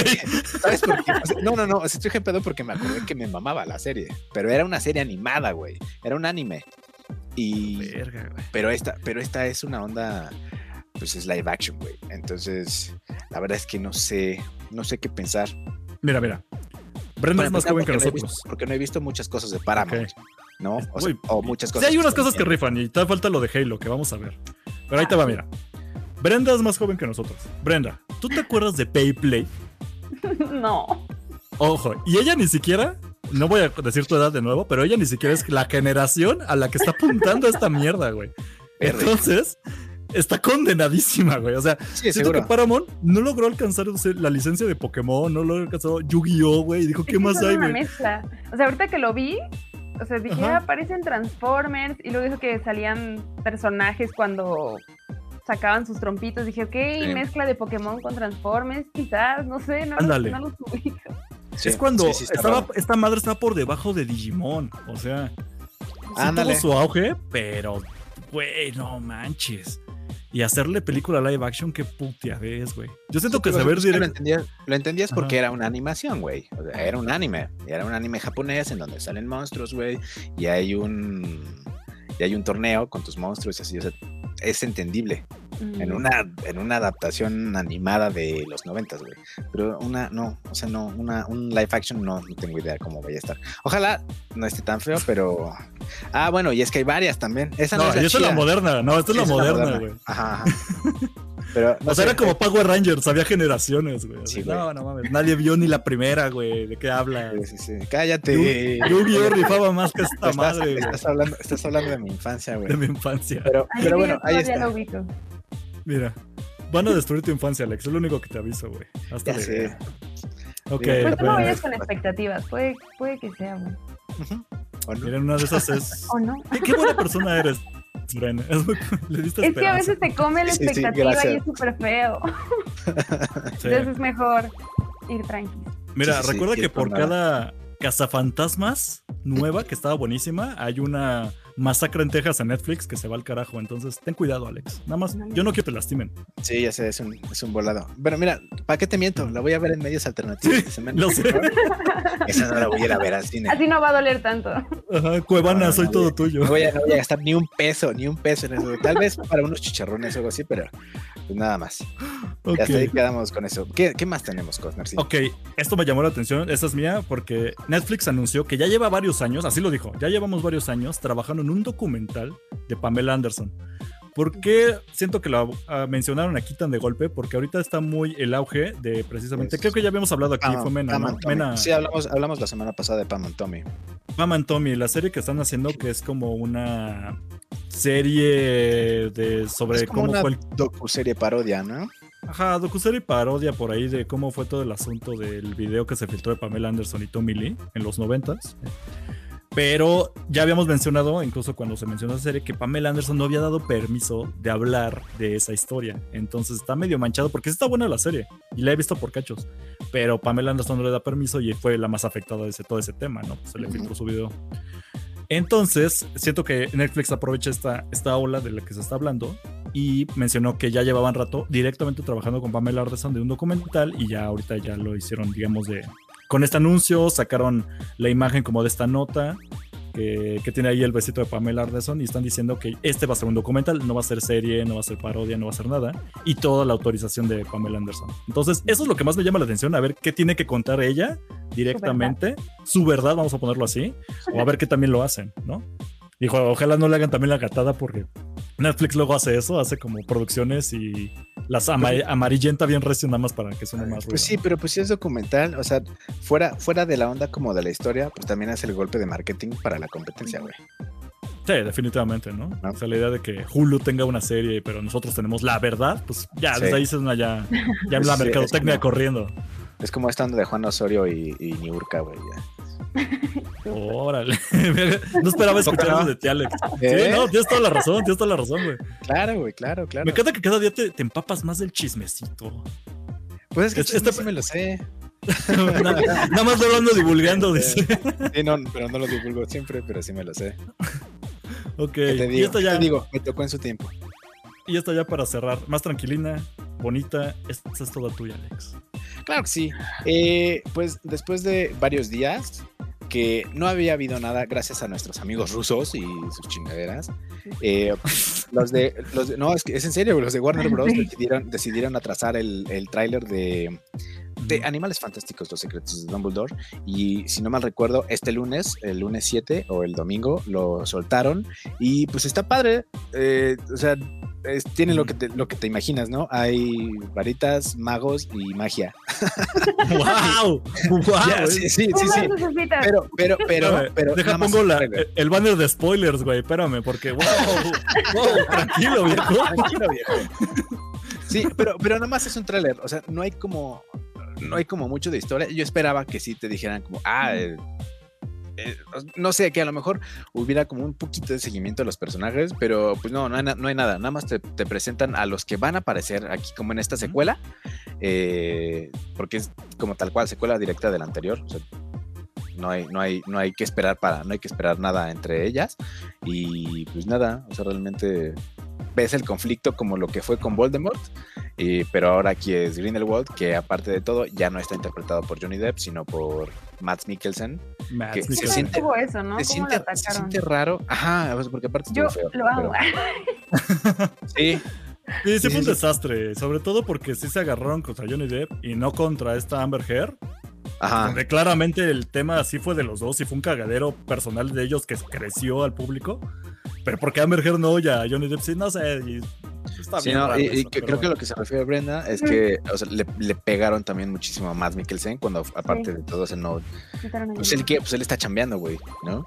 ¿sabes por qué? O sea, no, no, no. o sea, Estoy pedo porque me acordé que me mamaba la serie. Pero era una serie animada, güey. Era un anime. Y. Verga, güey. Pero esta, pero esta es una onda. Pues es live action, güey. Entonces, la verdad es que no sé. No sé qué pensar. Mira, mira. Brenda es más joven que no nosotros. visto- porque no he visto muchas cosas de Paramount. ¿no? O, sea, o muchas Sí, cosas. hay unas cosas que rifan y te falta lo de Halo, que vamos a ver. Pero ahí te va, mira. Brenda es más joven que nosotros. Brenda, ¿tú te acuerdas de Payplay? No. Ojo, y ella ni siquiera, no voy a decir tu edad de nuevo, pero ella ni siquiera es la generación a la que está apuntando esta mierda, güey. Entonces, está condenadísima, güey. O sea, Sí, siento que. Paramount no logró alcanzar o sea, la licencia de Pokémon, no logró alcanzar Yu-Gi-Oh, güey. y Dijo, ¿qué más hay, güey? mezcla. O sea, ahorita que lo vi, o sea, dije, Ajá. ah, aparecen Transformers y luego dijo que salían personajes cuando sacaban sus trompitos. Dije, ok, Sí. mezcla de Pokémon con Transformers, quizás, no sé, no, Ándale. no los ubico. Sí, es cuando sí, sí, está estaba, raro. esta madre estaba por debajo de Digimon. O sea, sí Ándale. tuvo su auge, pero, güey, no manches. Y hacerle película live action, qué putia ves, güey. Yo siento Sí, que saber lo directo. entendías, lo entendías porque era una animación, güey. O sea, era un anime. Era un anime japonés en donde salen monstruos, güey. Y hay un. Y hay un torneo con tus monstruos y así. O sea, es entendible. En Mm. una, en una adaptación animada de los noventas, güey. Pero una, no, o sea, no, una, un live action no, no tengo idea cómo vaya a estar. Ojalá no esté tan feo, pero. Ah, bueno, y es que hay varias también. Esa no, No, es la y esta es la moderna. No, esta es la Esa moderna, güey. Ajá, ajá. Pero, no O sea, sé, era como Power Rangers, había generaciones, güey. Sí, no, no mames. Nadie vio ni la primera, güey. ¿De qué habla? Sí, sí, sí. Cállate. Yu-Gi-Oh rifaba más que esta Estás, madre, güey. estás hablando, estás hablando de mi infancia, güey. De mi infancia. Pero, Ay, pero bueno, ahí está. lo ubico. Mira, van a destruir tu infancia, Alex. Es lo único que te aviso, güey. Hasta Ya la sé. Ok, Pues Pues tú no vayas con expectativas, puede, puede que sea, güey. ¿O no? Miren, una de esas es. O no. ¿Qué, qué buena persona eres, Es muy- Le diste Es que a veces te come la Sí, sí, expectativa y es súper feo. Sí. Entonces es mejor ir tranqui. Mira, Sí, sí, sí, recuerda sí, que por por nada. cada cazafantasmas nueva que estaba buenísima, hay una masacre en Texas en Netflix que se va al carajo. Entonces, ten cuidado, Alex. Nada más, yo no quiero que te lastimen. Sí, ya sé, es un, es un volado. Pero mira, ¿para qué te miento? La voy a ver en medios alternativos. de semana. Lo sé. Esa no la voy a ir a ver al cine. Así no va a doler tanto. Ajá, Cuevana, No, soy no, todo tuyo. No voy, a, no voy a gastar ni un peso, ni un peso en eso. Tal vez para unos chicharrones o algo así, pero pues nada más. Ok. Ya hasta ahí quedamos con eso. ¿Qué, qué más tenemos, Cosner? Sí. Ok, esto me llamó la atención, esta es mía, porque Netflix anunció que ya lleva varios años, así lo dijo, ya llevamos varios años trabajando en un documental de Pamela Anderson. ¿Por qué siento que lo ah, mencionaron aquí tan de golpe? Porque ahorita está muy el auge de precisamente, Es- creo que ya habíamos hablado aquí, Pam- fue Mena. Mena, Sí, hablamos, hablamos la semana pasada de Pam and Tommy. Pam and Tommy, la serie que están haciendo que es como una serie de sobre es como cómo una fue el docuserie parodia, ¿no? Ajá, docuserie parodia por ahí de cómo fue todo el asunto del video que se filtró de Pamela Anderson y Tommy Lee en los noventas. Pero ya habíamos mencionado, incluso cuando se mencionó la serie, que Pamela Anderson no había dado permiso de hablar de esa historia. Entonces está medio manchado porque está buena la serie y la he visto por cachos. Pero Pamela Anderson no le da permiso y fue la más afectada de ese, todo ese tema, ¿no? Se le filtró su video. Entonces, siento que Netflix aprovecha esta, esta ola de la que se está hablando y mencionó que ya llevaban rato directamente trabajando con Pamela Anderson de un documental y ya ahorita ya lo hicieron, digamos, de con este anuncio, sacaron la imagen como de esta nota que, tiene ahí el besito de Pamela Anderson y están diciendo que este va a ser un documental, no va a ser serie, no va a ser parodia, no va a ser nada y toda la autorización de Pamela Anderson. Entonces, eso es lo que más me llama la atención, a ver qué tiene que contar ella directamente, su verdad, vamos a ponerlo así, o a ver qué también lo hacen, ¿no? Dijo, ojalá no le hagan también la gatada porque Netflix luego hace eso, hace como producciones y las ama- amarillenta bien recio nada más para que suene más ruido. Pues sí, pero pues sí es documental, o sea, fuera, fuera de la onda como de la historia, pues también hace el golpe de marketing para la competencia, güey. Sí, definitivamente, ¿no? ¿No? O sea, la idea de que Hulu tenga una serie, pero nosotros tenemos la verdad, pues ya, Sí. desde ahí se una ya, ya la Sí, es mercadotecnia como- corriendo. Es como esta onda de Juan Osorio y, y Niurka, güey. ya. Órale. no esperaba escuchar eso de ti, Alex. ¿Eh? Sí, no, tienes toda la razón, tienes toda la razón, güey. Claro, güey, claro, claro. Me encanta que cada día te, te empapas más del chismecito. Pues es que Este- este, este- sí me lo sé. nada, nada más lo ando divulgando, dice. Sí, no, pero no lo divulgo siempre, pero sí me lo sé. Ok, ¿Qué te y digo? esta ¿Qué ya, te digo? Me tocó en su tiempo. y esta ya para cerrar, más tranquilina, bonita, esta es toda tuya, Alex. Claro que sí. Eh, pues después de varios días que no había habido nada, gracias a nuestros amigos rusos y sus chingaderas. eh, los de, los de- no, es que es en serio, los de Warner Bros. decidieron, decidieron atrasar el, el tráiler de, de Animales Fantásticos, Los Secretos de Dumbledore. Y si no mal recuerdo, este lunes, el lunes 7 o el domingo, lo soltaron. Y pues está padre. eh, o sea, es- tiene lo que, te, lo que te imaginas, ¿no? Hay varitas, magos y magia. ¡Wow! ¡Wow! Ya, sí, sí, ¿Qué sí, sí. Pero, pero, pero, pero. deja nada más pongo la- el banner de spoilers, güey. Espérame, porque wow, wow, tranquilo, viejo. Tranquilo, viejo. Sí, pero, pero nada más es un tráiler. O sea, no hay como. No hay como mucho de historia. Yo esperaba que sí te dijeran como, ah, eh, eh, no sé, que a lo mejor hubiera como un poquito de seguimiento de los personajes, pero pues no, no hay, no hay nada. Nada más te, te presentan a los que van a aparecer aquí como en esta secuela, eh, porque es como tal cual secuela directa del anterior. o sea, no hay, no hay, no hay que esperar para, no hay que esperar nada entre ellas. Y pues nada, o sea, realmente ves el conflicto como lo que fue con Voldemort, y- pero ahora aquí es Grindelwald, que aparte de todo ya no está interpretado por Johnny Depp, sino por Matt Mikkelsen. Matt Que se Mikkelsen. ¿Cómo siente- eso, no? se, ¿Cómo siente, se atacaron? siente raro, ajá, pues, porque aparte Yo feo. lo amo. pero- sí, Sí, sí Sí, fue un desastre, sobre todo porque sí se agarraron contra Johnny Depp y no contra esta Amber Heard, ajá. donde claramente el tema sí fue de los dos y fue un cagadero personal de ellos que creció al público, pero porque Amber Heard no y a Johnny Depp sí, no sé, y está Sí, bien no, y, y eso, que- pero creo que bueno. lo que se refiere Brenda es que o sea, le, le pegaron también muchísimo a Matt Mikkelsen cuando aparte de todo ese no, pues él, que, pues él está chambeando, güey, ¿no?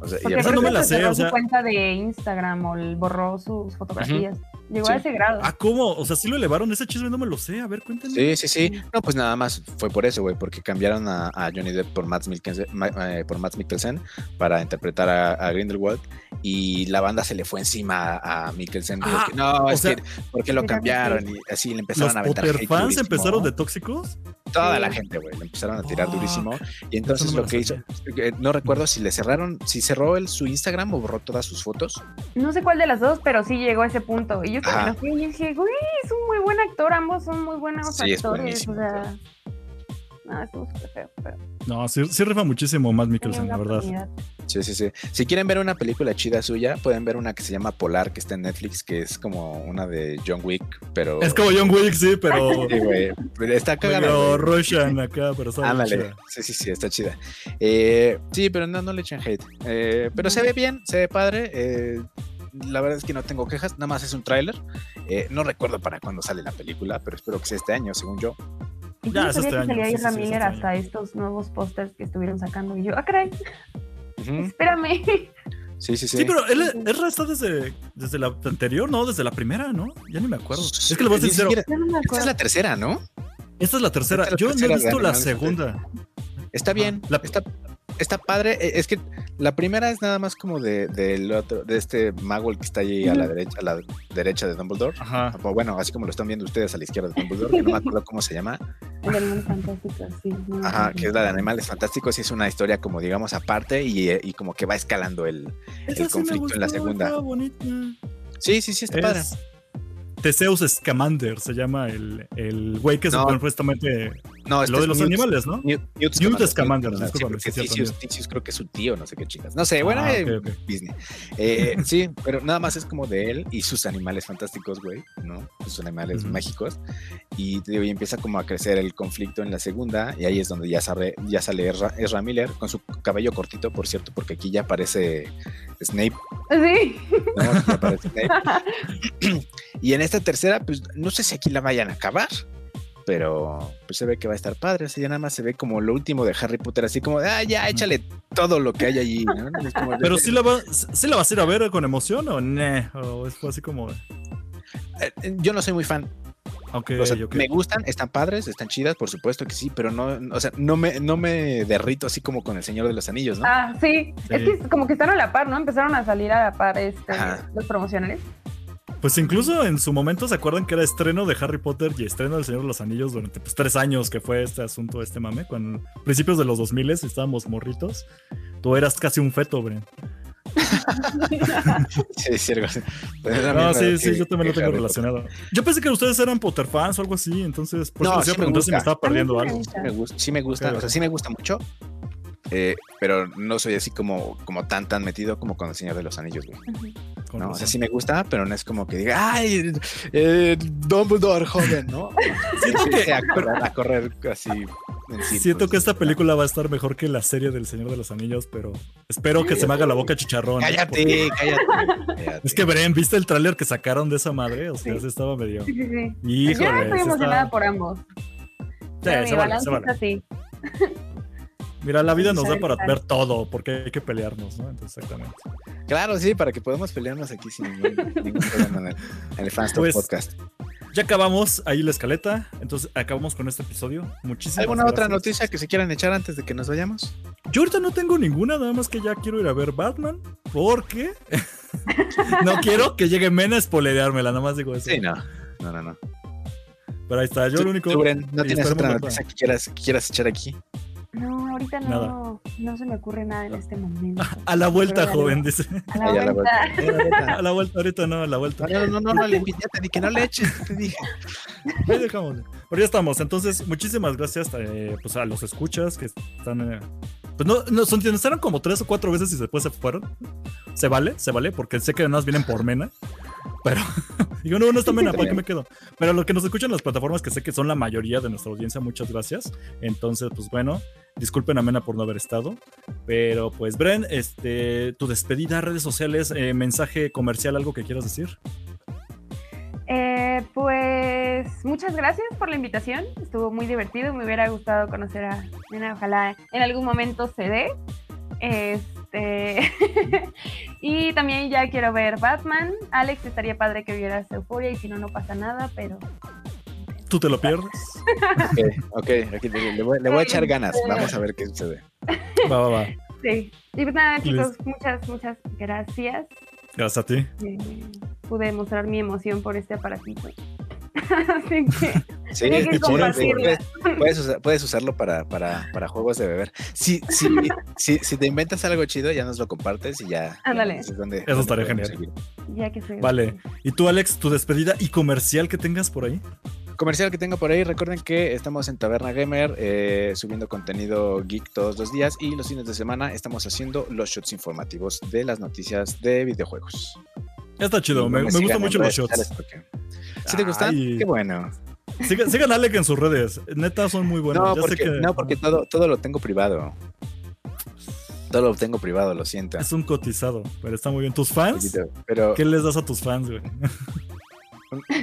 O sea, y Porque Esa no me la que sé, o sea- su cuenta de Instagram o el- borró sus fotografías. Llegó a Sí. ese grado. Ah, ¿cómo? O sea, sí lo elevaron, ese chisme no me lo sé, a ver, cuéntenme. Sí, sí, sí. No, pues nada más fue por eso, güey, porque cambiaron a, a Johnny Depp por Matt Mikkelsen, Ma- eh, por Matt Mikkelsen para interpretar a, a Grindelwald y la banda se le fue encima a, Mikkelsen. Ah, no, es sea, que porque lo Mira, cambiaron y así le empezaron ¿Los a aventar hate fans durísimo. empezaron de tóxicos? Toda la gente, güey, le empezaron a tirar durísimo. Y entonces no lo que hizo, no recuerdo si le cerraron, si cerró él su Instagram o borró todas sus fotos. No sé cuál de las dos, pero sí llegó a ese punto. Y yo cuando fui, yo dije, güey, es un muy buen actor, ambos son muy buenos Sí, actores. o sea, no, estuvo súper feo, pero No, sí, sí rifa muchísimo tenía Mikkelsen, la verdad. Sí, sí, sí. Si quieren ver una película chida suya, pueden ver una que se llama Polar, que está en Netflix, que es como una de John Wick, pero... Es como John Wick, sí, pero Sí, güey. Pero Está cagada. güey. Russian acá, pero Ándale. chida. Sí, sí, sí, está chida. Eh, sí, pero no, no le echen hate. Eh, pero se ve bien, se ve padre. eh, la verdad es que no tengo quejas, nada más es un tráiler. Eh, no recuerdo para cuándo sale la película, pero espero que sea este año, según yo. Y Ya, yo no sabía que año, salía sí, es Miller hasta estos nuevos pósters que estuvieron sacando. Y yo, ah, caray, espérame. Sí, sí, sí. Sí, pero él, Ezra está desde, desde la anterior, ¿no? Desde la primera, ¿no? Ya ni me acuerdo. Es que le voy a me Esta es la tercera, ¿no? esta es la tercera. Esta es la Yo no he visto la segunda. Está bien, La- está, está padre. Eh, Es que la primera es nada más como de, del otro, de este mago el que está ahí a la derecha, a la derecha de Dumbledore. Ajá. O Bueno, así como lo están viendo ustedes a la izquierda de Dumbledore, que no me acuerdo cómo se llama. El de Animales Fantásticos, sí. Ajá, que es la de Animales Fantásticos y es una historia como digamos aparte y, eh, y como que va escalando el... Sí me conflicto en la segunda. Sí, sí, sí, está padre. Es Teseus Scamander, se llama el, el güey que No. supuestamente No, este lo de los Newt- animales, ¿no? Newt, Newt Newt Scamander, Scamander, Newt sí, creo que es su tío, no sé qué chingas. No sé, bueno, Ah, eh. Disney. Eh, sí, pero nada más es como de él y sus animales fantásticos, güey, ¿no? Sus animales Ujú. mágicos. Y, digo, y empieza como a crecer el conflicto en la segunda y ahí es donde ya sale, ya sale Ezra, Ezra Miller con su cabello cortito, por cierto, porque aquí ya aparece Snape, Sí. ¿no? Aquí ya aparece Snape. y en esta tercera, pues no sé si aquí la vayan a acabar. Pero pues se ve que va a estar padre, o sea, ya nada más se ve como lo último de Harry Potter, así como de, ah, ya, échale todo lo que hay allí, ¿no? Como Pero sí la, va, sí la vas a ir a ver con emoción o ne, o es fue así como. Eh, eh, Yo no soy muy fan, Ok, o sea, ok. me gustan, están padres, están chidas, por supuesto que sí, pero no, o sea, no me, no me derrito así como con el Señor de los Anillos, ¿no? Ah, sí. Es que como que están a la par, ¿no? Empezaron a salir a la par este, los promocionales. Pues incluso en su momento se acuerdan que era estreno de Harry Potter y estreno del Señor de los Anillos durante pues, tres años que fue este asunto, este mame, cuando principios de los 2000 estábamos morritos. Tú eras casi un feto, Bren. sí, sí, algo así. Pues No, sí, sí, yo también lo tengo Harry relacionado. Yo pensé que ustedes eran Potter fans o algo así, entonces por eso No, a sí me preguntar si me gusta. estaba perdiendo algo. sí. Me gusta, sí me gusta, o sea, sí me gusta mucho. Eh, pero no soy así como, como tan tan metido como con el Señor de los Anillos, güey. ¿no? O sea, sí me gusta, pero no es como que diga, ¡ay! Eh, Dumbledore joven, ¿no? Siento Sí, que- a, correr, a correr así. en Siento que esta película va a estar mejor que la serie del Señor de los Anillos, pero espero que se me haga la boca chicharrón. ¿eh? Porque- Cállate, cállate. Es que Bren, ¿viste el tráiler que sacaron de esa madre? O sea, Sí. sí estaba medio. Sí, sí, sí. Híjole, Yo estoy sí emocionada está- por ambos. Sí, Pero mi se vale, balance se vale. así. Mira, la vida nos da para ver todo, porque hay que pelearnos, ¿no? Entonces, exactamente. Claro, sí, para que podamos pelearnos aquí sin ningún, ningún problema en el, Fans Pues, Podcast. Ya acabamos ahí la escaleta, entonces acabamos con este episodio. Muchísimas ¿Alguna otra noticia que se quieran echar antes de que nos vayamos? Yo ahorita no tengo ninguna, nada más que ya quiero ir a ver Batman, porque no quiero que llegue Mena a spoilereármela, nada más digo eso. Sí, no. No, no, no. Pero ahí está, yo lo único. tú, Bren, ¿no tienes otra noticia que quieras, que quieras echar aquí? No, ahorita no, Nada. no se me ocurre nada en este momento. A la vuelta, Pero joven, dice. A la Ahí a la vuelta. A la vuelta, ahorita no, a la vuelta. No, no, no, no, le invité, te dije que no le eches, te dije. Ahí dejamos. Pero ya estamos. Entonces, muchísimas gracias eh, pues, a los escuchas que están. eh, pues no, nos contestaron como tres o cuatro veces y después se fueron. Se vale, se vale, porque sé que más vienen por Mena. Pero digo, no, no está Mena, ¿para qué me quedo? Pero lo que nos escuchan en las plataformas, que sé que son la mayoría de nuestra audiencia, muchas gracias. Entonces, pues bueno, disculpen a Mena por no haber estado. Pero pues, Bren, este, tu despedida, redes sociales, eh, mensaje comercial, algo que quieras decir. Eh, pues muchas gracias por la invitación. Estuvo muy divertido. Me hubiera gustado conocer a Nena. Ojalá en algún momento se dé. Este. y también ya quiero ver Batman. Alex, estaría padre que vieras Euforia y si no, no pasa nada, pero. Tú te lo pierdes. Ok, ok, aquí le, le voy, le voy a echar ganas. Vamos a ver qué sucede. Va, va, va. Sí. Y pues nada, chicos, muchas, muchas gracias. Gracias a ti. Eh, pude mostrar mi emoción por este aparatito. Así que. Sí, que puedes, puedes usar- puedes usarlo para, para, para juegos de beber. Si, si, si, si te inventas algo chido, ya nos lo compartes y ya. Ándale. Eso dónde estaría genial. seguir. Ya que se. Vale. ¿Y tú, Alex, tu despedida y comercial que tengas por ahí? Comercial que tengo por ahí, recuerden que estamos en Taberna Gamer eh, subiendo contenido geek todos los días y los fines de semana estamos haciendo los shots informativos de las noticias de videojuegos. Está chido, me, me gustan mucho los shots. porque- ¿Sí te gustan? Ay. Qué bueno. Sigan, sigan Alec en sus redes. Neta, son muy buenos. no, ya porque, sé que no, porque todo, todo lo tengo privado. Todo lo tengo privado, lo siento. es un cotizado, pero está muy bien. ¿Tus fans? Pero ¿Qué les das a tus fans, güey?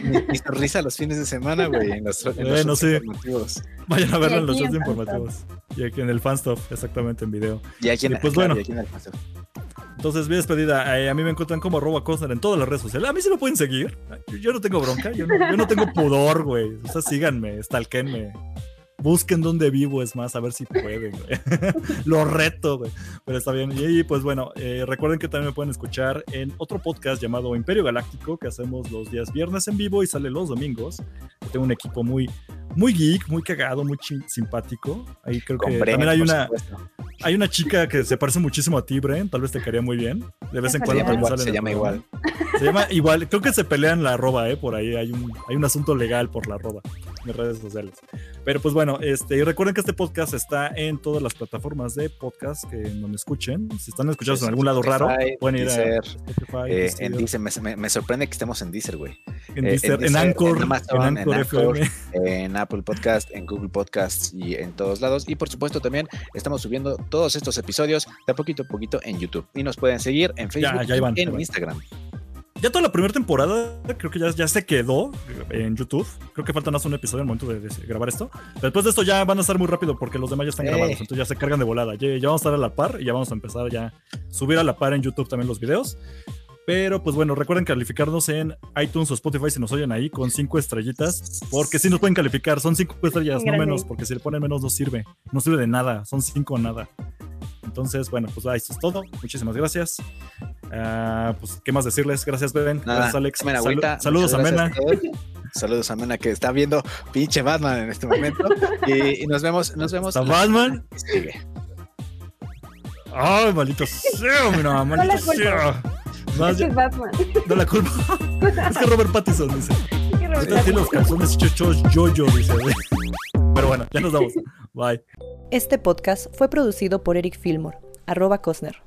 Mi, mi sonrisa los fines de semana, güey, en los, en los Bueno, shots sí. informativos. Vayan a verlo en los shows informativos. Y aquí en el fanstuff, exactamente en video. Y aquí en, Y pues claro, bueno. y aquí en el paso. Entonces, bien despedida. Eh, a mí me encuentran como arroba Cosner en todas las redes sociales. A mí sí me pueden seguir. Yo, yo no tengo bronca. Yo no, yo no tengo pudor, güey. O sea, síganme, stalkenme. Busquen dónde vivo, es más, a ver si pueden, güey. Lo reto, güey. Pero está bien. Y pues bueno, eh, recuerden que también me pueden escuchar en otro podcast llamado Imperio Galáctico, que hacemos los días viernes en vivo y sale los domingos. Tengo un equipo muy, muy geek, muy cagado, muy simpático. Ahí creo Con que Bren, también hay una, supuesto. hay una chica que se parece muchísimo a ti, Bren. Tal vez te caería muy bien. De vez en cuando también igual, sale se llama igual. Se llama igual. Creo que se pelean la arroba, ¿eh? Por ahí hay un, hay un asunto legal por la arroba en redes sociales. Pero pues bueno, este, y recuerden que este podcast está en todas las plataformas de podcast que no me escuchen. Si están escuchados en algún lado raro, pueden ir a Spotify, Eh, en Deezer, me, me- me sorprende que estemos en Deezer, güey. en, eh, Deezer, en Anchor, en Amazon, en Anchor en Anchor. FM. En Apple Podcast, en Google Podcast y en todos lados. Y por supuesto también estamos subiendo todos estos episodios de a poquito a poquito en YouTube. Y nos pueden seguir en Facebook ya y ya en iban. Instagram. Ya toda la primera temporada creo que ya, ya se quedó en YouTube. Creo que falta más un episodio al momento de, de grabar esto. Después de esto ya van a estar muy rápido porque los demás ya están Eh. grabados. Entonces ya se cargan de volada. Ya, ya vamos a estar a la par y ya vamos a empezar ya a subir a la par en YouTube también los videos. Pero pues bueno, recuerden calificarnos en iTunes o Spotify si nos oyen ahí con cinco estrellitas. Porque si nos pueden calificar, son cinco estrellas, no menos. Porque si le ponen menos no sirve. No sirve de nada, son cinco nada. Entonces, bueno, pues ahí eso es todo. Muchísimas gracias. Ah, pues, ¿qué más decirles? Gracias, Beben. Nada, Gracias, Alex. Salu- agüita. saludos a Mena. Saludos a Mena que está viendo pinche Batman en este momento. Y, y nos vemos, nos vemos. Está Batman. sigue. Ay, maldito sea, mira, maldito sea. Más Es es Batman. no la culpa. es que Robert Pattinson dice. Horror. tiene los calzones chochos yo-yo, dice. Pero bueno, ya nos vamos. Bye. Este podcast fue producido por Eric Fillmore, arroba Cosner.